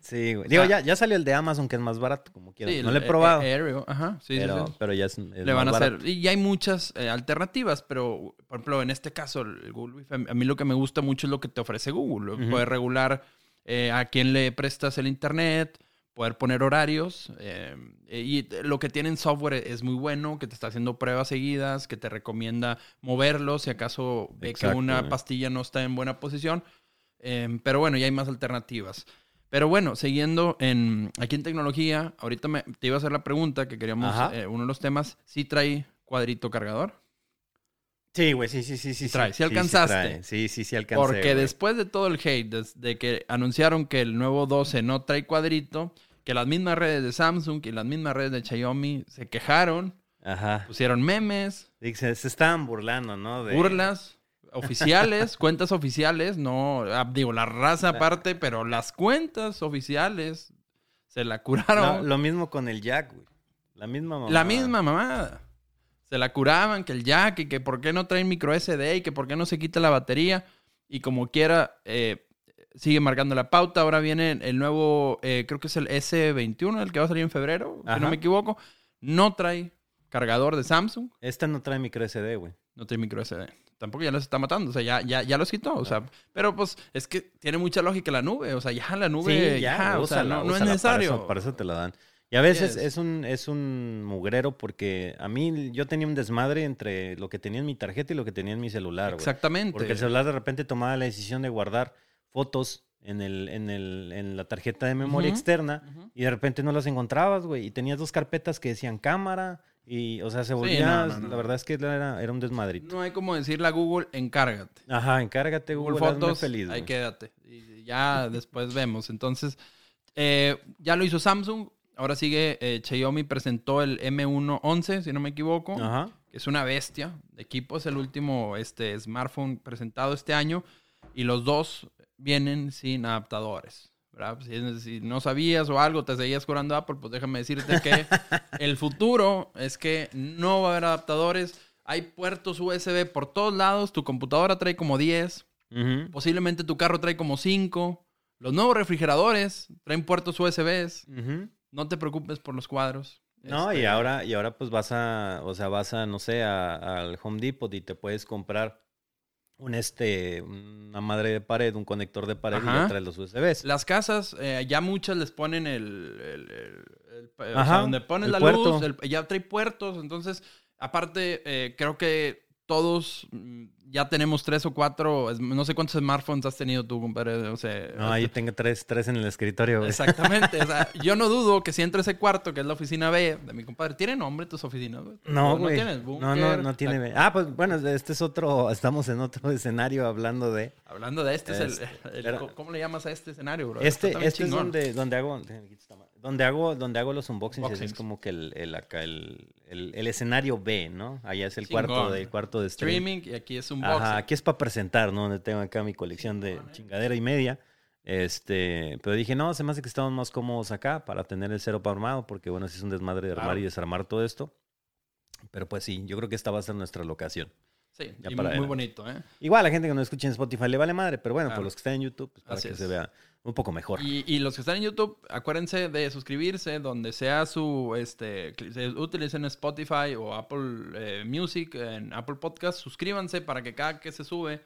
Sí, güey. Digo, ya, ya salió el de Amazon, que es más barato, como quieras. Sí, no lo he probado, Aereo, ajá, sí, pero, sí. pero ya es, es le van a hacer. Y ya hay muchas eh, alternativas, pero por ejemplo, en este caso, el Google Wi-Fi, a mí lo que me gusta mucho es lo que te ofrece Google. Ujú. Poder regular eh, a quién le prestas el internet, poder poner horarios. eh, y lo que tiene en software es muy bueno, que te está haciendo pruebas seguidas, que te recomienda moverlo si acaso ve que una pastilla no está en buena posición. Pero bueno, ya hay más alternativas. Pero bueno, siguiendo en, aquí en tecnología, ahorita me, te iba a hacer la pregunta que queríamos, eh, uno de los temas, ¿sí trae cuadrito cargador? Sí, güey, sí, sí, sí, sí. trae, sí sí alcanzaste. Sí, sí, sí, alcancé. Porque güey. después de todo el hate, desde que anunciaron que el nuevo 12 no trae cuadrito, que las mismas redes de Samsung y las mismas redes de Xiaomi se quejaron, Ajá. pusieron memes, Sí, Se, se estaban burlando, ¿no? De- burlas oficiales, *laughs* cuentas oficiales, no, ah, digo, la raza aparte, pero las cuentas oficiales se la curaron. lo mismo con el Jack, güey. La misma mamá. La misma mamada. Se la curaban, que el jack y que por qué no traen micro SD y que por qué no se quita la batería. Y como quiera, eh, sigue marcando la pauta. Ahora viene el nuevo, eh, creo que es el S21, el que va a salir en febrero, si no me equivoco. No trae cargador de Samsung, Esta no trae micro SD, güey. No trae micro SD. Tampoco ya los está matando, o sea, ya, ya, ya los quitó, o sea, pero pues es que tiene mucha lógica la nube, o sea, ya la nube, sí, ya, ya, o sea, no, no es necesario. Para eso, para eso te la dan. Y a veces Yes. es un, es un mugrero porque a mí yo tenía un desmadre entre lo que tenía en mi tarjeta y lo que tenía en mi celular. Exactamente. Porque el celular de repente tomaba la decisión de guardar fotos en, el, en, el, en la tarjeta de memoria externa y de repente no las encontrabas, güey. Y tenías dos carpetas que decían cámara y, o sea, se volvía... no, no, no. La verdad es que era, era un desmadrito. No hay como decirle a Google, encárgate. Ajá, encárgate, Google, Google Fotos, feliz, ahí quédate. Y ya *laughs* después vemos. Entonces, eh, ya lo hizo Samsung. Ahora sigue, eh, Xiaomi presentó el M111, si no me equivoco, Ajá. que es una bestia de equipo. Es el último este, smartphone presentado este año. Y los dos vienen sin adaptadores. ¿Verdad? Si, no sabías o algo, te seguías curando Apple, pues déjame decirte que *laughs* el futuro es que no va a haber adaptadores. Hay puertos USB por todos lados. Tu computadora trae como 10. Ujú. Posiblemente tu carro trae como 5. Los nuevos refrigeradores traen puertos USBs. Ujú. No te preocupes por los cuadros. No, y Este, ahora, y ahora pues vas a, o sea, vas a, no sé, al Home Depot y te puedes comprar un este, una madre de pared, un conector de pared y Ajá. ya trae los USBs. Las casas, eh, ya muchas les ponen el. el- el- el- o sea, Ajá, donde pones la puerto. luz, el- ya trae puertos. Entonces, aparte, eh, creo que todos mm, ya tenemos tres o cuatro. No sé cuántos smartphones has tenido tú, compadre. O sea, No, ahí tengo tres, tres en el escritorio, güey. Exactamente. o sea, *laughs* yo no dudo que si entro a ese cuarto, que es la oficina B de mi compadre, ¿tiene nombre tus oficinas? güey? No, ¿O güey. tienes? No, no, Búnker, no tiene. la- Ah, pues bueno, este es otro, estamos en otro *laughs* escenario hablando de. Hablando de este, es el, Este, el- ¿Cómo le llamas a este escenario, bro? Este, este es donde, donde hago, donde hago, donde hago los unboxings, es como que el, el acá el, el, el escenario B, ¿no? Allá es el Chingón. cuarto de cuarto de stream. Streaming y aquí es un Ajá, aquí es para presentar, ¿no? Donde tengo acá mi colección de chingadera y media. Este, pero dije, no, se me hace que estamos más cómodos acá para tener el cero armado, porque bueno, sí es un desmadre de armar Claro. y desarmar todo esto. Pero pues sí, yo creo que esta va a ser nuestra locación. Sí, y muy bonito, ¿eh? Igual la gente que nos escucha en Spotify le vale madre, pero bueno, Claro. por los que están en YouTube, pues para Así que es. se vea un poco mejor. Y, y los que están en YouTube, acuérdense de suscribirse donde sea su, este, se utilicen Spotify o Apple eh, Music, en Apple Podcast, suscríbanse para que cada que se sube,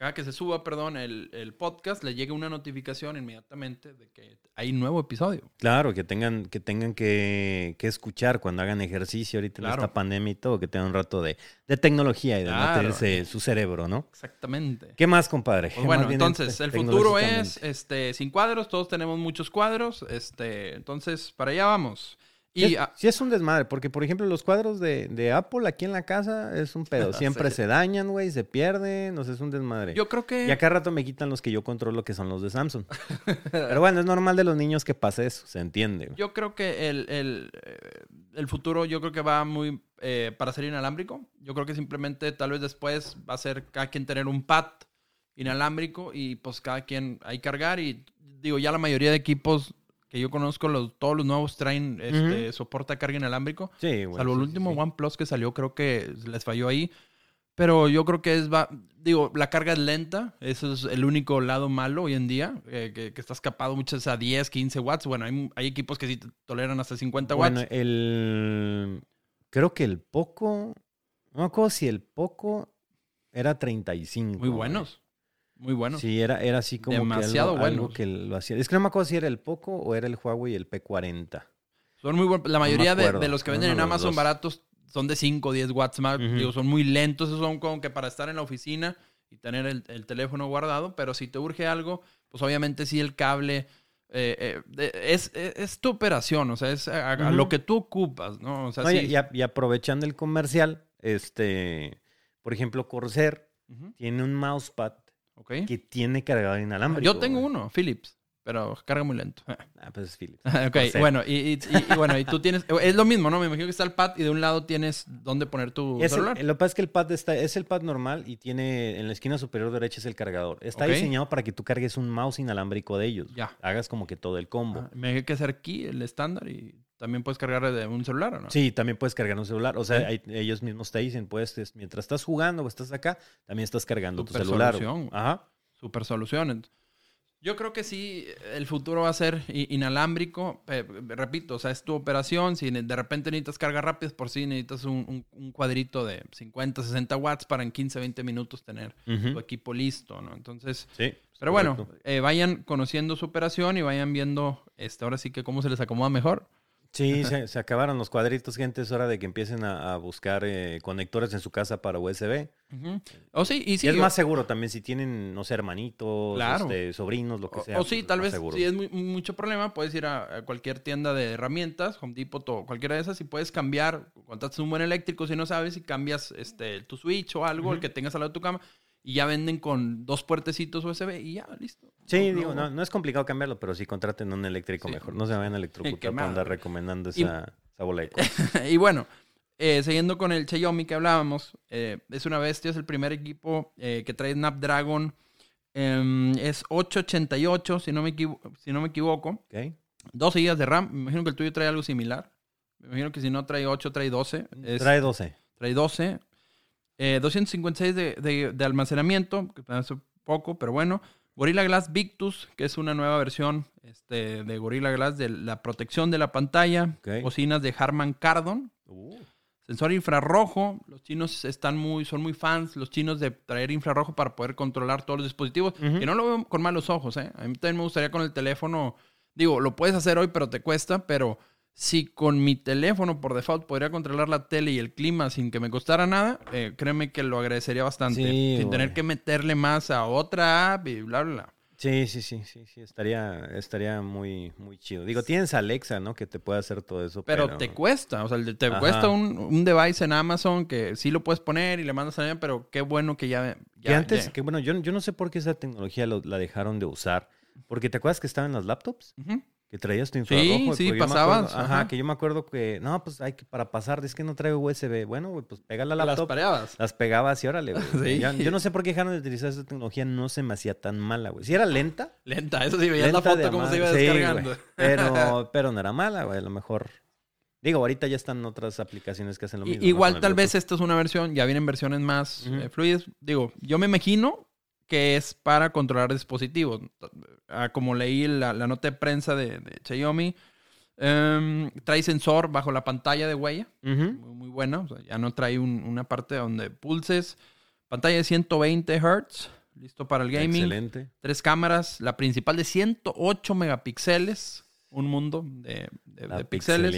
cada que se suba, perdón, el, el podcast, le llegue una notificación inmediatamente de que hay nuevo episodio. Claro, que tengan, que tengan que, que escuchar cuando hagan ejercicio ahorita en esta pandemia y todo, que tengan un rato de, de tecnología y de Claro. nutrirse su cerebro, ¿no? Exactamente. ¿Qué más, compadre? Pues ¿Qué bueno, más entonces el futuro es este sin cuadros, todos tenemos muchos cuadros, este, entonces para allá vamos. Y sí, es, sí es un desmadre, porque por ejemplo los cuadros de, de Apple aquí en la casa es un pedo. *laughs* Siempre Sí. se dañan, güey, se pierden, o sea, es un desmadre. yo creo que... Y acá rato me quitan los que yo controlo, que son los de Samsung. Pero bueno, es normal de los niños que pase eso, se entiende. Yo creo que el, el, eh, el futuro, yo creo que va muy eh, para ser inalámbrico. Yo creo que simplemente tal vez después va a ser cada quien tener un pad inalámbrico y pues cada quien ahí cargar. Y digo, ya la mayoría de equipos que yo conozco, los, todos los nuevos traen este, soporte a carga inalámbrico. Sí, güey. Salvo sí, el último sí. OnePlus que salió, creo que les falló ahí. Pero yo creo que es, va, digo, la carga es lenta. Eso es el único lado malo hoy en día, eh, que, que está escapado muchas a 10, 15 watts. Bueno, hay, hay equipos que sí toleran hasta 50 Bueno, watts. el. Creo que el Poco. No me acuerdo si el Poco era 35. Muy buenos. Muy buenos. Sí, era, era así como Demasiado que algo, algo buenos. que lo hacía. Es que no me acuerdo si era el Poco o era el Huawei el P40. Son muy buenos. La mayoría de, los que venden en Amazon baratos son de 5 o 10 watts más. Ujú. Digo, son muy lentos. Esos son como que para estar en la oficina y tener el, el teléfono guardado. Pero si te urge algo, pues obviamente sí el cable... eh, eh, es, es, es tu operación, o sea, es a, a Ujú. lo que tú ocupas, ¿no? O sea, y- sí. y, a- y aprovechando el comercial, este. Por ejemplo, Corsair tiene un mousepad Que tiene cargador inalámbrico. Yo tengo güey. uno, Philips, pero carga muy lento. Ah, pues es Philips. *laughs* ok, bueno, y, y- y- y bueno, y tú tienes... Es lo mismo, ¿no? Me imagino que está el pad y de un lado tienes dónde poner tu Es el- celular. lo que pasa es que el pad está, es el pad normal y tiene en la esquina superior derecha es el cargador. Está diseñado para que tú cargues un mouse inalámbrico de ellos. Ya. Hagas como que todo el combo. Ah, me hay que hacer aquí el estándar y también puedes cargar de un celular, ¿o no? Sí, también puedes cargar un celular. O sea, Ok. hay- ellos mismos te dicen, pues, es- mientras estás jugando o estás acá, también estás cargando tu Super celular. solución. Ajá. Super solución. Yo creo que sí, el futuro va a ser inalámbrico. Eh, repito, o sea, es tu operación. Si de repente necesitas carga rápida, por si necesitas un, un- un cuadrito de 50, 60 watts para en 15, 20 minutos tener Ujú. tu equipo listo, ¿no? Entonces, Sí. pero bueno, correcto. eh, vayan conociendo su operación y vayan viendo este, ahora sí que cómo se les acomoda mejor. Sí, se, se acabaron los cuadritos, gente. Es hora de que empiecen a, a buscar eh, conectores en su casa para USB. O sí, y sí. y es o- más seguro también si tienen, no sé, hermanitos, Claro. este, sobrinos, lo que sea. o sí, pues, tal vez seguro. si es muy- mucho problema, puedes ir a, a cualquier tienda de herramientas, Home Depot o cualquiera de esas, y puedes cambiar, contratas un buen eléctrico si no sabes, y cambias este, tu switch o algo, el que tengas al lado de tu cama, y ya venden con dos puertecito USB y ya, listo. Sí, No- digo, no, no es complicado cambiarlo, pero sí contraten un eléctrico Sí. mejor. No se vayan a electrocutar Quemado. andar recomendando Y- esa, esa bola de *laughs* cosas. y bueno, eh, siguiendo con el Xiaomi que hablábamos, eh, es una bestia, es el primer equipo eh, que trae Snapdragon. em, es 888, si no me, si no me equivoco. ¿Ok? 12 GB de RAM. Me imagino que el tuyo trae algo similar. Me imagino que si no trae 8, trae 12. Es- Trae 12. trae 12. Eh, 256 de, de- de almacenamiento, que hace poco, pero bueno. Gorilla Glass Victus, que es una nueva versión este, de Gorilla Glass de la protección de la pantalla. Ok. Bocinas de Harman Kardon. Uh, Sensor infrarrojo. Los chinos están muy, son muy fans, los chinos, de traer infrarrojo para poder controlar todos los dispositivos. Que no lo veo con malos ojos, ¿eh? A mí también me gustaría con el teléfono. Digo, lo puedes hacer hoy, pero te cuesta. Pero si con mi teléfono por default podría controlar la tele y el clima sin que me costara nada, eh, créeme que lo agradecería bastante. Sí, sin tener que meterle más a otra app y bla, bla, bla. Sí, sí, sí, sí, sí. Estaría, estaría muy, muy chido. Digo, tienes Alexa, ¿no? Que te puede hacer todo eso. Pero, Pero, te cuesta, o sea, te Ajá. cuesta un, un device en Amazon que sí lo puedes poner y le mandas a alguien, pero qué bueno que ya. Que antes, ya- que bueno, yo, yo no sé por qué esa tecnología lo- la dejaron de usar. Porque te acuerdas que estaba en las laptops. Que traías tu infrarrojo. sí, pasabas, acuerdo- ajá, ajá. que yo me acuerdo que, no, pues hay que, para pasar, es que no traigo USB. Bueno, güey, pues pega la Las laptop. pareabas. Las pegabas y órale, güey. *laughs* Sí. Yo no sé por qué dejaron de utilizar esa tecnología, no se me hacía tan mala, güey. Si era lenta, *laughs* Lenta, eso sí, veías la de foto cómo se iba Sí, descargando. güey. *laughs* pero, pero no era mala, güey. A lo mejor. Digo, ahorita ya están otras aplicaciones que hacen lo mismo. Igual tal vez esta es una versión, ya vienen versiones más eh, fluidas. Digo, yo me imagino que es para controlar dispositivos. Ah, como leí la, la nota de prensa de, de Xiaomi, em, trae sensor bajo la pantalla de huella. Muy, muy buena. O sea, ya no trae un- una parte donde pulses. Pantalla de 120 Hz. Listo para el gaming. Excelente. Tres cámaras. La principal de 108 megapíxeles. Un mundo de, de- de píxeles.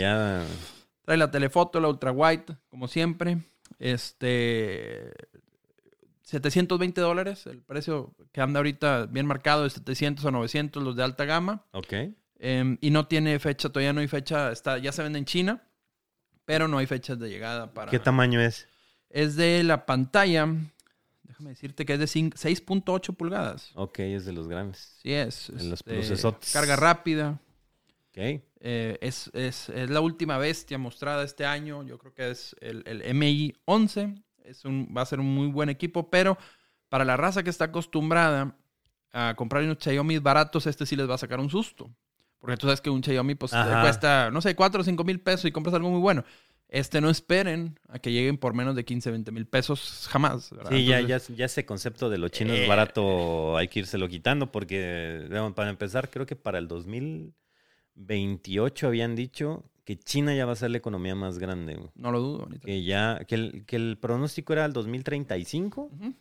Trae la telefoto, la ultra wide, como siempre. Este. 720 dólares. El precio que anda ahorita bien marcado es 700 a 900 los de alta gama. Ok. Em, y no tiene fecha, todavía no hay fecha, está, ya se vende en China, pero no hay fechas de llegada para... ¿Qué tamaño es? Es de la pantalla, déjame decirte que es de cin- 6.8 pulgadas. Ok, es de los grandes. Sí es. En los este, plusesotes. Carga rápida. Ok. Eh, es, es- es la última bestia mostrada este año. Yo creo que es el, el MI 11. Es un, va a ser un muy buen equipo, pero para la raza que está acostumbrada a comprar unos Xiaomi baratos, este sí les va a sacar un susto. Porque tú sabes que un Xiaomi pues, te cuesta, no sé, 4 o 5 mil pesos y compras algo muy bueno. Este no esperen a que lleguen por menos de 15, 20 mil pesos jamás. ¿verdad? Sí, ya, Entonces, ya, ya ese concepto de los chinos Eh. barato hay que írselo quitando porque, para empezar, creo que para el 2028 habían dicho que China ya va a ser la economía más grande. güey. No lo dudo. ni Que ya, que el, que el pronóstico era el 2035, Ujú.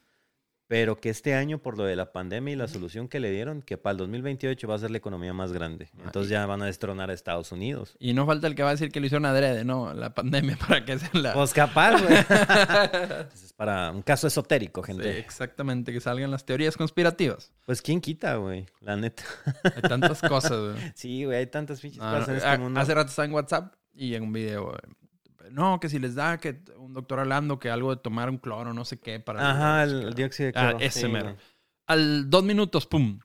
Pero que este año por lo de la pandemia y la solución que le dieron, que para el 2028 va a ser la economía más grande. Entonces ya van a destronar a Estados Unidos. Y no falta el que va a decir que lo hicieron adrede, ¿no? La pandemia *laughs* para que sea la... Pues capaz, güey. *laughs* Es para un caso esotérico, Sí, gente. exactamente, que salgan las teorías conspirativas. Pues quién quita, güey, la neta. Hay tantas cosas, güey. *laughs* Sí, güey, hay tantas pinches No, no, en este a- mundo. Hace rato estaba en WhatsApp y en un video. eh, No, que si les da que un doctor hablando que algo de tomar un cloro, no sé qué, para. Ajá, el, el dióxido de Ah, cloro. ese sí, mero. Al dos minutos, pum.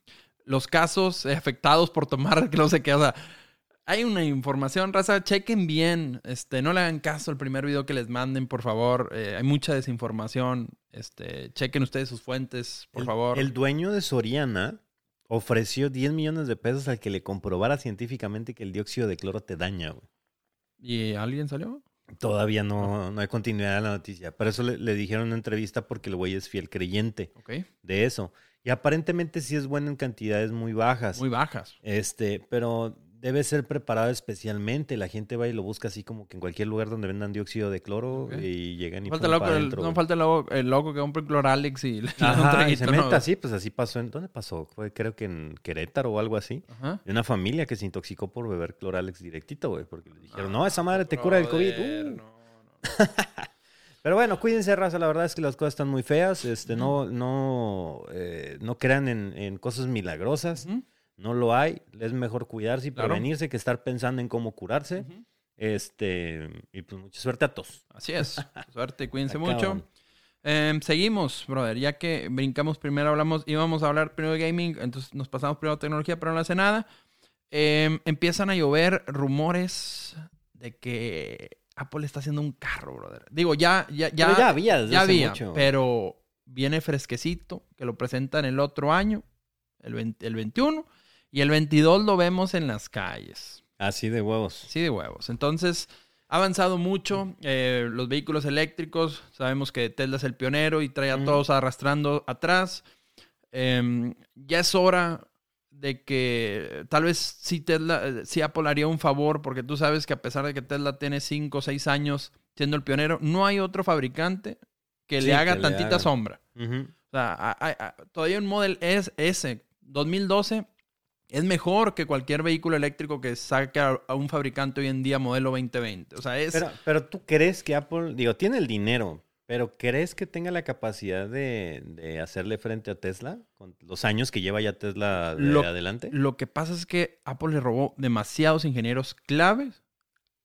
Los casos afectados por tomar, *laughs* que no sé qué. O sea, hay una información, raza. Chequen bien. Este, no le hagan caso al primer video que les manden, por favor. Eh, hay mucha desinformación. Este, chequen ustedes sus fuentes, por El- favor. El dueño de Soriana ofreció 10 millones de pesos al que le comprobara científicamente que el dióxido de cloro te daña, güey. ¿Y alguien salió? Todavía no, no hay continuidad en la noticia. Por eso le, le dijeron una entrevista porque el güey es fiel creyente de eso. Y aparentemente sí es bueno en cantidades muy bajas. Muy bajas. Este, pero debe ser preparado especialmente. La gente va y lo busca así como que en cualquier lugar donde vendan dióxido de cloro Ok. y llegan y No falta, loco, el- no falta el loco, el loco que compra el Cloralex y le da un Ajá, y se ¿no? mete así, pues así pasó. En, ¿Dónde pasó? Fue creo que en Querétaro o algo así. Ajá. De una familia que se intoxicó por beber cloralex directito, güey. Porque le dijeron, no, esa madre te cura el COVID. Brother, Uh. no, no. *laughs* Pero bueno, cuídense, raza. La verdad es que las cosas están muy feas. Este, no, no, eh, no crean en, en cosas milagrosas. No lo hay. Es mejor cuidarse y Claro. prevenirse que estar pensando en cómo curarse. ujú. Este, y pues mucha suerte a todos. Así es. *laughs* Suerte, cuídense mucho. Em, seguimos, brother. Ya que brincamos primero, hablamos, íbamos a hablar primero de gaming, entonces nos pasamos primero a tecnología, pero no hace nada. Em, empiezan a llover rumores de que Apple está haciendo un carro, brother. Digo, ya, ya, ya, Pero ya había ya había, mucho. pero viene fresquecito, que lo presentan el otro año, el, 20 el 21, y el 22 lo vemos en las calles. Así de huevos. Sí, de huevos. Entonces, ha avanzado mucho. eh, los vehículos eléctricos, sabemos que Tesla es el pionero y trae a todos arrastrando atrás. Em, ya es hora de que tal vez sí Tesla, eh, sí Apple haría un favor, porque tú sabes que a pesar de que Tesla tiene 5 o 6 años siendo el pionero, no hay otro fabricante que Sí, le haga que tantita sombra. O sea, a- a- todavía un Model S, S 2012 es mejor que cualquier vehículo eléctrico que saque a, un fabricante hoy en día modelo 2020. O sea, es... Pero, pero tú crees que Apple, digo, tiene el dinero, pero ¿crees que tenga la capacidad de, de hacerle frente a Tesla? Con los años que lleva ya Tesla de Lo- adelante. Lo que pasa es que Apple le robó demasiados ingenieros claves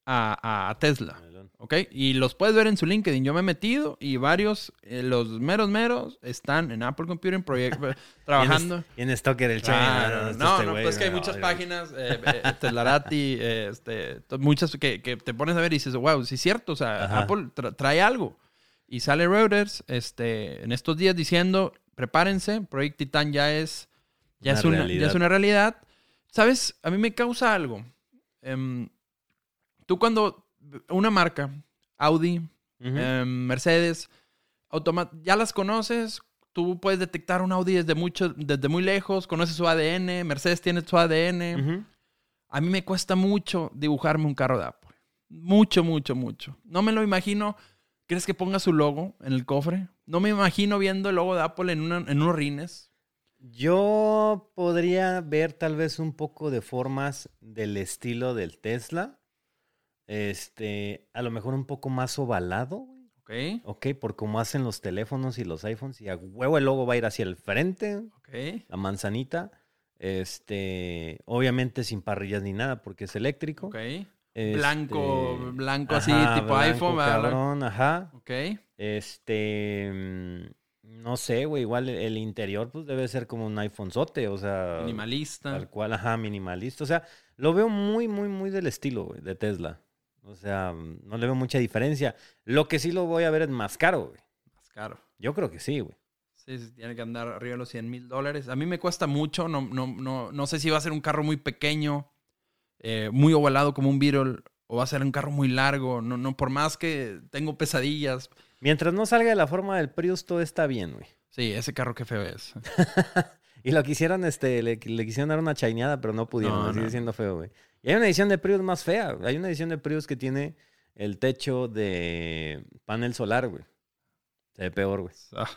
a, a Tesla. ¿Ok? Y los puedes ver en su LinkedIn. Yo me he metido y varios, eh, los meros meros, están en Apple Computing Project trabajando. *laughs* Y en *laughs* Stalker el Claro, chain. no, no, pues que hay muchas páginas, eh, eh, Teslarati, *laughs* eh, este, muchas que, que te pones a ver y dices, wow, sí es cierto, o sea, Ajá. Apple tra- trae algo. Y sale Reuters este, en estos días diciendo, prepárense, Project Titan ya es, ya Una es, una, ya realidad. es una realidad. ¿Sabes? A mí me causa algo. Em, tú cuando una marca, Audi, em, Mercedes, ya las conoces. Tú puedes detectar un Audi desde, mucho, desde muy lejos, conoces su ADN, Mercedes tiene su ADN. A mí me cuesta mucho dibujarme un carro de Apple. Mucho, mucho, mucho. No me lo imagino. ¿Crees que ponga su logo en el cofre? No me imagino viendo el logo de Apple en, una- en unos rines. Yo podría ver tal vez un poco de formas del estilo del Tesla. Este, a lo mejor un poco más ovalado. ¿Ok? Ok, por cómo hacen los teléfonos y los iPhones. Y a huevo el logo va a ir hacia el frente, ¿Ok? la manzanita. Este, obviamente sin parrillas ni nada porque es eléctrico. Ok. Este, Blanco, blanco así, ajá, tipo blanco, iPhone, cabrón, ajá. Ok. Este, mm, no sé, güey, igual el, el interior pues debe ser como un iPhone sote, o sea, Minimalista. tal cual, ajá, minimalista. O sea, lo veo muy, muy, muy del estilo, güey, de Tesla. O sea, mm, no le veo mucha diferencia. Lo que sí lo voy a ver es más caro, güey. Más caro. Yo creo que sí, güey. Sí, sí, tiene que andar arriba de los 100 mil dólares. A mí me cuesta mucho. No, no, no, no sé si va a ser un carro muy pequeño, eh, muy ovalado como un Beetle, o va a ser un carro muy largo. No, no, por más que tengo pesadillas. Mientras no salga de la forma del Prius, todo está bien, güey. Sí, ese carro qué feo es. *laughs* Y lo quisieron, este, le, le quisieron dar una chaineada, pero no pudieron. No, sigue no. siendo feo, güey. Y hay una edición de Prius más fea. Hay una edición de Prius que tiene el techo de panel solar, güey. Se ve peor, güey. Ah.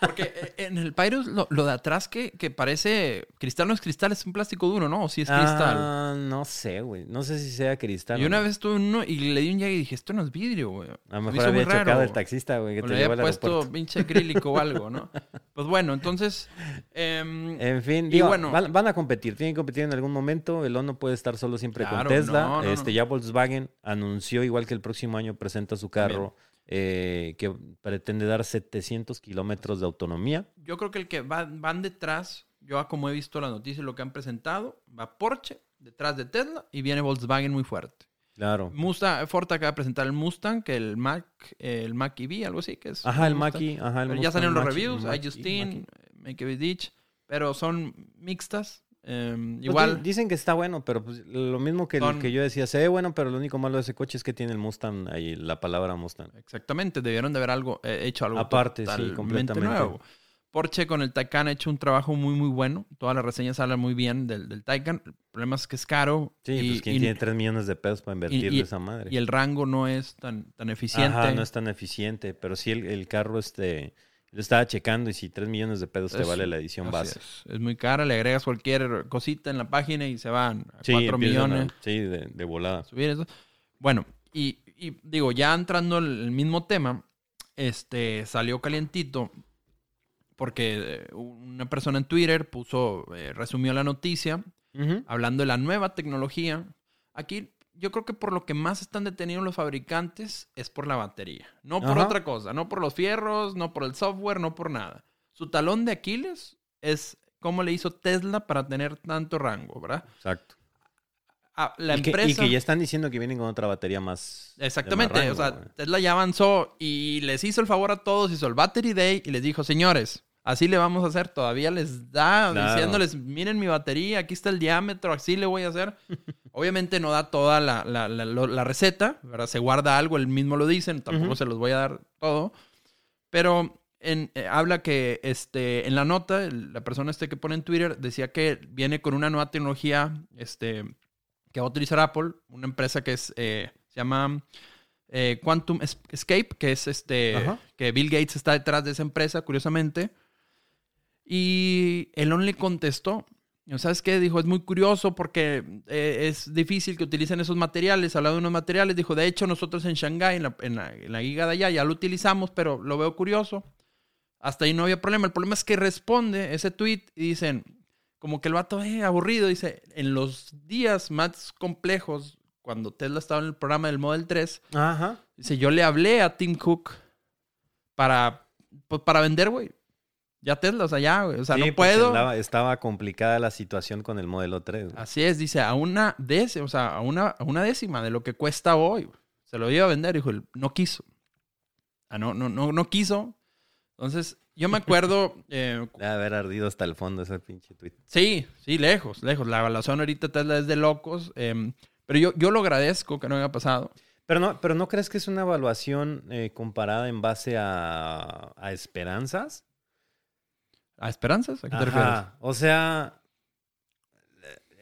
Porque eh, en el Pyrus lo, lo de atrás que, que parece cristal no es cristal, es un plástico duro, ¿no? O si es cristal. Ah, no sé, güey. No sé si sea cristal. Yo o una no. vez tuve uno y le di un llegue y dije, esto no es vidrio, güey. A lo me mejor había chocado raro. el taxista, güey, que O te le había puesto *laughs* pinche acrílico o algo, ¿no? Pues bueno, entonces... em, En fin, Y bueno- van, van a competir, tienen que competir en algún momento. El no puede estar solo siempre Claro, con Tesla. no, no, este. Ya Volkswagen anunció, igual que el próximo año presenta su carro, eh, que pretende dar 700 kilómetros de autonomía. yo creo que el que va- van detrás, yo como he visto las noticias y lo que han presentado, va Porsche detrás de Tesla y viene Volkswagen muy fuerte. Claro. Mustang, Ford acaba de presentar el Mustang, que el Mac, el Mac EV, algo así, que es... Ajá, el Mustang. Maki, ajá, el Pero ya Mustang salieron los Mach-E, reviews, Mach-E, hay Justin, Mach-E. Make a Ditch, pero son mixtas. Em, Pues igual, di- dicen que está bueno, pero pues, lo mismo que, el Son- que yo decía, se ve bueno, pero lo único malo de ese coche es que tiene el Mustang ahí, la palabra Mustang. exactamente, debieron de haber algo, eh, hecho algo Aparte, sí, completamente. nuevo. Porsche con el Taycan ha hecho un trabajo muy, muy bueno. Todas las reseñas hablan muy bien del, del Taycan. El problema es que es caro. Sí, y, pues quien y- tiene 3 millones de pesos para invertir de esa madre. y el rango no es tan, tan eficiente. Ajá, no es tan eficiente, pero sí el, el carro, este, lo estaba checando y si 3 millones de pesos te Es- vale la edición base. Es. Es muy cara, le agregas cualquier cosita en la página y se van a Sí, 4 empiezan a- millones. sí, de, de volada. subir eso. Bueno, y, y digo, ya entrando en el mismo tema, este salió calientito porque eh, una persona en Twitter puso, eh, resumió la noticia hablando de la nueva tecnología. Aquí yo creo que por lo que más están detenidos los fabricantes es por la batería, no por Ajá. otra cosa, no por los fierros, no por el software, no por nada. Su talón de Aquiles es cómo le hizo Tesla para tener tanto rango, ¿verdad? Exacto. Ah, la y, que, empresa... y que ya están diciendo que vienen con otra batería más. Exactamente, rango, o sea, güey. Tesla ya avanzó y les hizo el favor a todos, hizo el Battery Day y les dijo, señores, así le vamos a hacer, todavía les da Claro. diciéndoles, miren mi batería, aquí está el diámetro, así le voy a hacer. *laughs* Obviamente no da toda la, la- la- receta, ¿verdad? Se guarda algo, él mismo lo dicen, tampoco se los voy a dar todo, pero en- eh, habla que este, en la nota, el- la persona este que pone en Twitter decía que viene con una nueva tecnología este, que va a utilizar Apple, una empresa que es, eh, se llama eh, Quantum Es- Escape, que es este, Ajá. que Bill Gates está detrás de esa empresa, curiosamente. Y Elon le contestó, ¿sabes qué? Dijo, es muy curioso porque eh, es difícil que utilicen esos materiales. Hablando de unos materiales, dijo, de hecho nosotros en Shanghái, en la, en la, en la giga de allá, ya lo utilizamos, pero lo veo curioso. Hasta ahí no había problema. El problema es que responde ese tweet y dicen, como que el vato, eh, aburrido, dice, en los días más complejos, cuando Tesla estaba en el programa del Model 3, Ajá. dice, yo le hablé a Tim Cook para, pues, para vender, güey. Ya Tesla, o sea, ya, güey. O sea, Sí, no puedo. estaba complicada la situación con el modelo 3. güey. Así es, dice, a una décima, o sea, a una, a una décima de lo que cuesta hoy. güey. Se lo iba a vender, dijo, no quiso. Ah, no, no, no, no quiso. Entonces, yo me acuerdo, *laughs* eh, Debe haber ardido hasta el fondo ese pinche tweet. sí, sí, lejos, lejos. La evaluación ahorita Tesla es de locos. em, pero yo, yo lo agradezco que no haya pasado. Pero no, pero ¿no crees que es una evaluación eh, comparada en base a, a esperanzas? ¿A esperanzas? ¿A qué te refieres? Ajá. O sea,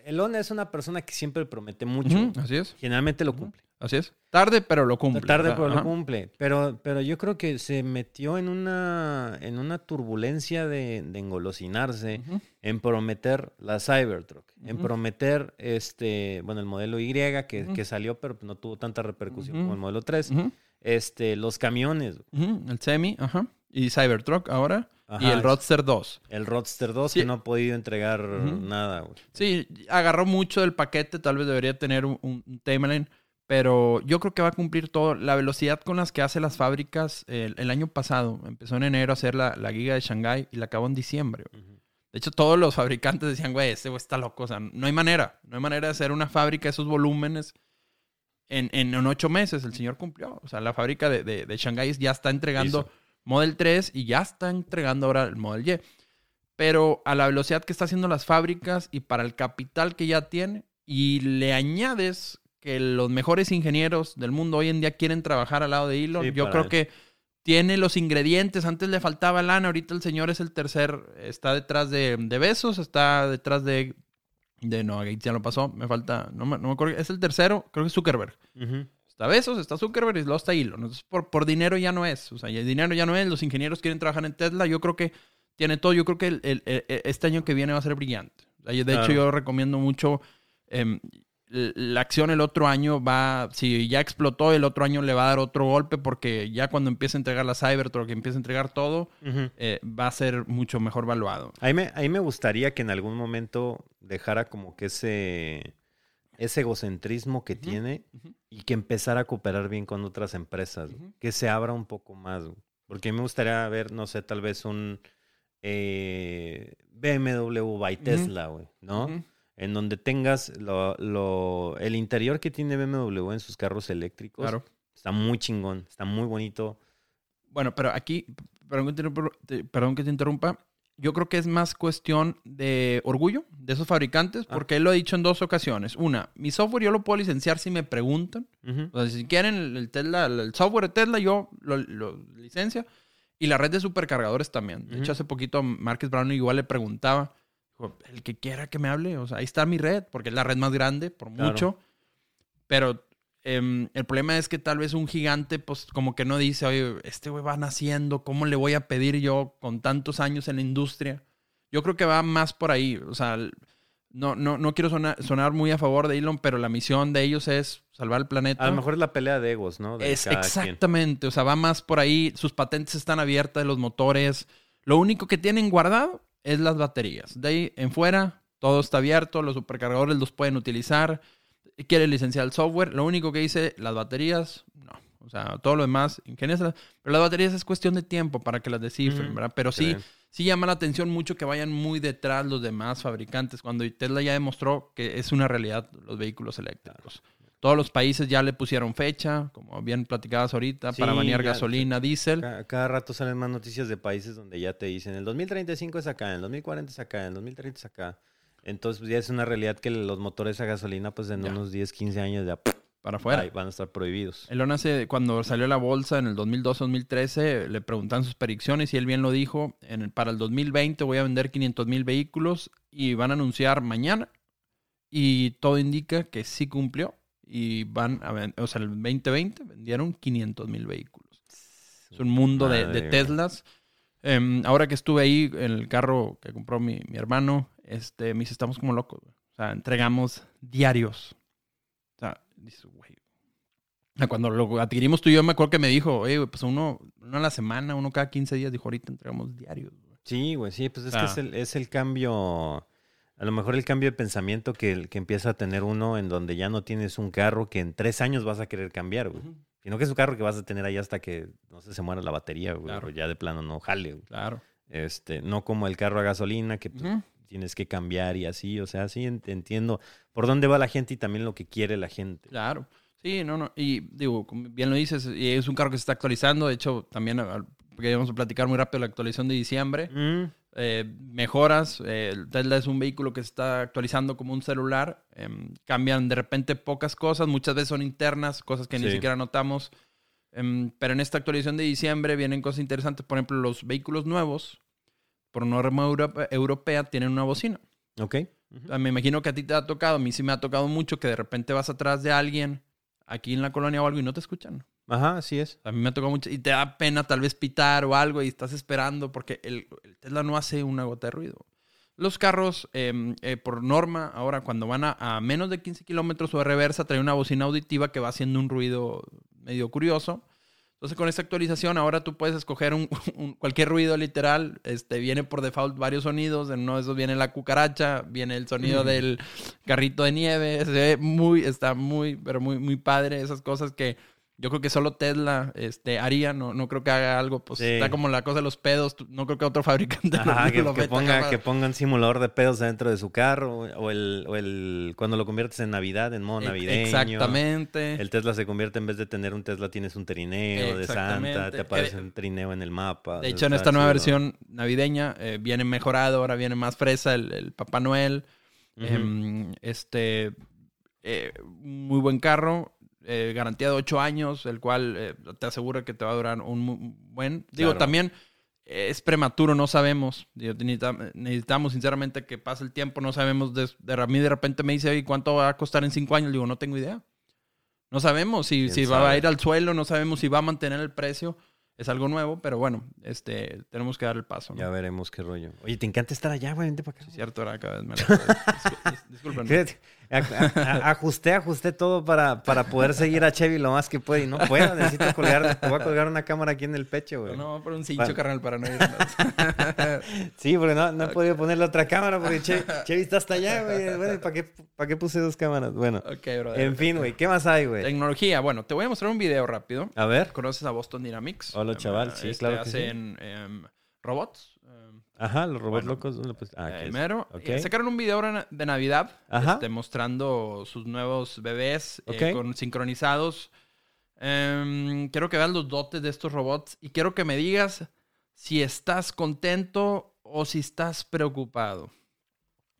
Elon es una persona que siempre promete mucho. Ujú, así es, Generalmente lo cumple. así es. Tarde, pero lo cumple. Tarde, pero lo ajá. cumple. Pero, pero yo creo que se metió en una, en una turbulencia de, de engolosinarse, Ujú. en prometer la Cybertruck, en Ujú. prometer este, bueno, el modelo Y que, Ujú. que salió, pero no tuvo tanta repercusión Ujú. como el modelo 3. Ujú, Este, los camiones. ujú, El semi, ajá. Y Cybertruck ahora. y el Roadster 2. El Roadster 2 Sí. que no ha podido entregar nada, güey. Sí, agarró mucho del paquete, tal vez debería tener un, un- timeline, pero yo creo que va a cumplir todo. La velocidad con las que hace las fábricas, el, el año pasado, empezó en enero a hacer la, la giga de Shanghai y la acabó en diciembre. De hecho, todos los fabricantes decían, güey, este güey está loco. O sea, no hay manera. No hay manera de hacer una fábrica de esos volúmenes en, en, en ocho meses. El señor cumplió. O sea, la fábrica de, de, ya está entregando. Model 3 y ya está entregando ahora el Model Y. Pero a la velocidad que está haciendo las fábricas y para el capital que ya tiene, y le añades que los mejores ingenieros del mundo hoy en día quieren trabajar al lado de Elon, Sí, yo creo él. que tiene los ingredientes. Antes le faltaba lana, ahorita el señor es el tercer, está detrás de, de Besos, está detrás de... De no, Gates ya lo pasó, me falta, no me, no me acuerdo, es el tercero, creo que es Zuckerberg. Está Besos, está Zuckerberg y luego está Elon. Entonces, por, por dinero ya no es. O sea, el dinero ya no es. Los ingenieros quieren trabajar en Tesla. Yo creo que tiene todo. Yo creo que el- el- el- este año que viene va a ser brillante. O sea, de hecho, yo recomiendo mucho. em, la acción el otro año va. Si ya explotó, el otro año le va a dar otro golpe. Porque ya cuando empiece a entregar la Cybertruck, que empiece a entregar todo, eh, va a ser mucho mejor valuado. Ahí me, ahí me gustaría que en algún momento dejara como que ese, ese egocentrismo que tiene y que empezara a cooperar bien con otras empresas, que se abra un poco más. Porque me gustaría ver, no sé, tal vez un eh, BMW by Tesla, güey, ¿no? En donde tengas lo, lo- el interior que tiene BMW en sus carros eléctricos. Claro. Está muy chingón, está muy bonito. Bueno, pero aquí, perdón que te, interrumpa- te- perdón que te interrumpa, yo creo que es más cuestión de orgullo de esos fabricantes, Ah. porque él lo ha dicho en dos ocasiones. Una, mi software yo lo puedo licenciar si me preguntan. Ujú. O sea, si quieren el, el Tesla, el, software de Tesla, yo lo, lo licencia. Y la red de supercargadores también. De Ujú. hecho, hace poquito Marcus Brown igual le preguntaba, el que quiera que me hable, o sea, ahí está mi red, porque es la red más grande, por Claro. mucho. Pero em, el problema es que tal vez un gigante, pues como que no dice, oye, este güey va naciendo, ¿cómo le voy a pedir yo con tantos años en la industria? Yo creo que va más por ahí. O sea, no, no, no quiero sonar, sonar muy a favor de Elon, pero la misión de ellos es salvar el planeta. A lo mejor es la pelea de egos, ¿no? De Es cada quien. exactamente, o sea, va más por ahí, sus patentes están abiertas, los motores, lo único que tienen guardado es las baterías. De ahí en fuera, todo está abierto, los supercargadores los pueden utilizar, quiere licenciar el software, lo único que dice, las baterías, no. O sea, todo lo demás, ingeniásela. Pero las baterías es cuestión de tiempo para que las descifren, Ujú. ¿verdad? Pero sí, sí llama la atención mucho que vayan muy detrás los demás fabricantes, cuando Tesla ya demostró que es una realidad los vehículos eléctricos. Todos los países ya le pusieron fecha, como bien platicabas ahorita, para banear gasolina, diésel. Ca- Cada, rato salen más noticias de países donde ya te dicen el 2035 es acá, el 2040 es acá, el 2030 es acá. Entonces pues, ya es una realidad que los motores a gasolina pues en Ya. unos 10, 15 años ya para afuera. van a estar prohibidos. Elon hace, cuando salió la bolsa en el 2012-2013, le preguntan sus predicciones y él bien lo dijo, en el- para el 2020 voy a vender 500 mil vehículos y van a anunciar mañana y todo indica que sí cumplió y van a o sea, el 2020 vendieron 500 mil vehículos. Es un mundo de, de. Teslas. Em, ahora que estuve ahí en el carro que compró mi, mi hermano, este, me dice, estamos como locos. güey. O sea, entregamos diarios. O sea, dice, güey. Cuando lo adquirimos tú y yo, me acuerdo que me dijo, oye, güey, pues uno, uno a la semana, uno cada 15 días. Dijo, ahorita entregamos diarios. güey". Sí, güey, sí, pues es Ah. que es el, es el cambio, a lo mejor el cambio de pensamiento que, que empieza a tener uno en donde ya no tienes un carro que en tres años vas a querer cambiar, güey. Sino que es un carro que vas a tener ahí hasta que, no sé, se muera la batería, güey. Claro. o ya de plano no jale, güey. Claro. Este, no como el carro a gasolina que pues. Tienes que cambiar y así, o sea, sí ent- entiendo por dónde va la gente y también lo que quiere la gente. Claro. Sí, no, no. Y digo, bien lo dices, y es un carro que se está actualizando. De hecho, también porque vamos a platicar muy rápido la actualización de diciembre. Mm, eh, mejoras. eh, el Tesla es un vehículo que se está actualizando como un celular. em, cambian de repente pocas cosas, muchas veces son internas, cosas que ni siquiera notamos. Em, pero en esta actualización de diciembre vienen cosas interesantes. Por ejemplo, los vehículos nuevos, por norma europe- europea, tienen una bocina. ok. O sea, me imagino que a ti te ha tocado, a mí sí me ha tocado mucho que de repente vas atrás de alguien aquí en la colonia o algo y no te escuchan. Ajá, así es. A mí me ha tocado mucho y te da pena tal vez pitar o algo y estás esperando porque el, el Tesla no hace una gota de ruido. Los carros, eh, eh, por norma, ahora cuando van a, a menos de 15 kilómetros o de reversa, trae una bocina auditiva que va haciendo un ruido medio curioso. Entonces, con esta actualización, ahora tú puedes escoger un, *laughs* un- cualquier ruido literal. Este, viene por default varios sonidos. En uno de esos viene la cucaracha, viene el sonido Mm. del carrito de nieve. Se ve muy, está muy, pero muy, muy padre. Esas cosas que yo creo que solo Tesla este, haría. No, no creo que haga algo. Pues Sí. está como la cosa de los pedos. No creo que otro fabricante lo- *laughs* que, lo que ponga, que ponga un simulador de pedos dentro de su carro o el, o el cuando lo conviertes en Navidad, en modo navideño. Exactamente. El Tesla se convierte en vez de tener un Tesla tienes un trineo de Santa, te aparece Eh, un trineo en el mapa. De hecho, en esta nueva versión navideña eh, viene mejorado, ahora viene más fresa el, el Papá Noel. Em, este, eh, muy buen carro, eh, garantía de 8 años, el cual eh, te asegura que te va a durar un buen... Digo, Claro. también eh, es prematuro, no sabemos. Digo, necesita- necesitamos sinceramente que pase el tiempo, no sabemos. De, de, a mí de repente me dice, "Oye, ¿cuánto va a costar en 5 años? Digo, no tengo idea. No sabemos si, ¿Quién si va a ir al suelo, no sabemos si va a mantener el precio. Es algo nuevo, pero bueno, este, tenemos que dar el paso. ¿no? Ya veremos qué rollo. Oye, te encanta estar allá, güey, vente para acá. Sí, cierto, ahora cada vez me *laughs* Disculpen. Ajusté, ajusté todo para, para poder seguir a Chevy lo más que puedo y no puedo. Necesito colgar, te voy a colgar una cámara aquí en el pecho, güey. No, por un cincho, carnal, para no ir. *laughs* Sí, porque no, no he podido ponerle otra cámara porque Chevy, *laughs* Chevy está hasta allá, güey. Bueno, ¿para qué, ¿para qué puse dos cámaras? Bueno, ok, brother. en fin, güey, ¿qué más hay, güey? Tecnología. Bueno, te voy a mostrar un video rápido. A ver. ¿Conoces a Boston Dynamics? Hola, Em, chaval. Sí, este, claro que sí. hacen em, robots. Ajá, los robots Bueno, locos. bueno, pues, ah, eh. Eh, Sacaron un video ahora de Navidad este, mostrando sus nuevos bebés eh, Ok. con sincronizados. Em, quiero que veas los dotes de estos robots y quiero que me digas si estás contento o si estás preocupado.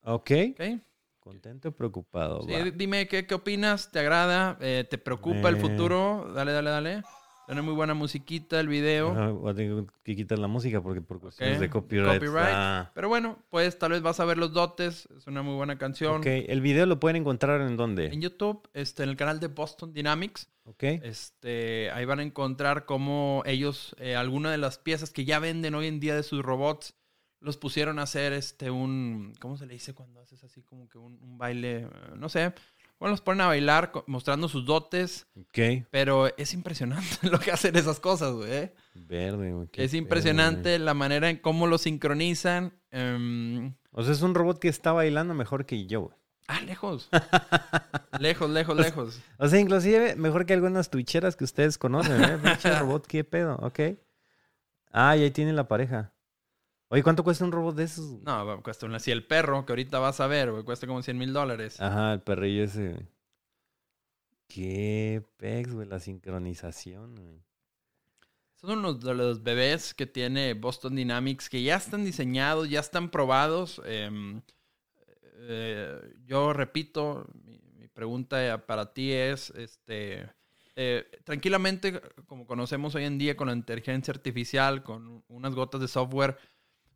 Ok. ¿ok? Contento o preocupado. Sí, dime ¿qué, qué opinas, te agrada, te preocupa el futuro. Dale, dale, dale. Tiene muy buena musiquita el video. Ajá, voy a tener que quitar la música porque por cuestiones de copyright. Copyright. Pero bueno, pues tal vez vas a ver los dotes. Es una muy buena canción. Ok, el video lo pueden encontrar en dónde. En YouTube, este, en el canal de Boston Dynamics, Ok. este, ahí van a encontrar cómo ellos, eh, algunas de las piezas que ya venden hoy en día de sus robots, los pusieron a hacer este un, ¿cómo se le dice cuando haces así como que un, un baile? No sé. Bueno, los ponen a bailar mostrando sus dotes, Ok. pero es impresionante *laughs* lo que hacen esas cosas, güey. ¿eh? Verde, güey. Es impresionante la manera en cómo lo sincronizan. em. O sea, es un robot que está bailando mejor que yo, güey. ah, lejos. *laughs* lejos, lejos, lejos. O sea, inclusive mejor que algunas twitcheras que ustedes conocen, ¿eh? *laughs* Pinche robot, qué pedo, ok. Ah, y ahí tiene la pareja. Oye, ¿cuánto cuesta un robot de esos? No, cuesta una así el perro, que ahorita vas a ver, güey, cuesta como 100 mil dólares. Ajá, el perrillo ese, güey. Qué pex, güey, la sincronización, güey. Son unos de los bebés que tiene Boston Dynamics que ya están diseñados, ya están probados. Em, eh, yo repito, mi, mi pregunta para ti es, este, eh, tranquilamente, como conocemos hoy en día con la inteligencia artificial, con unas gotas de software,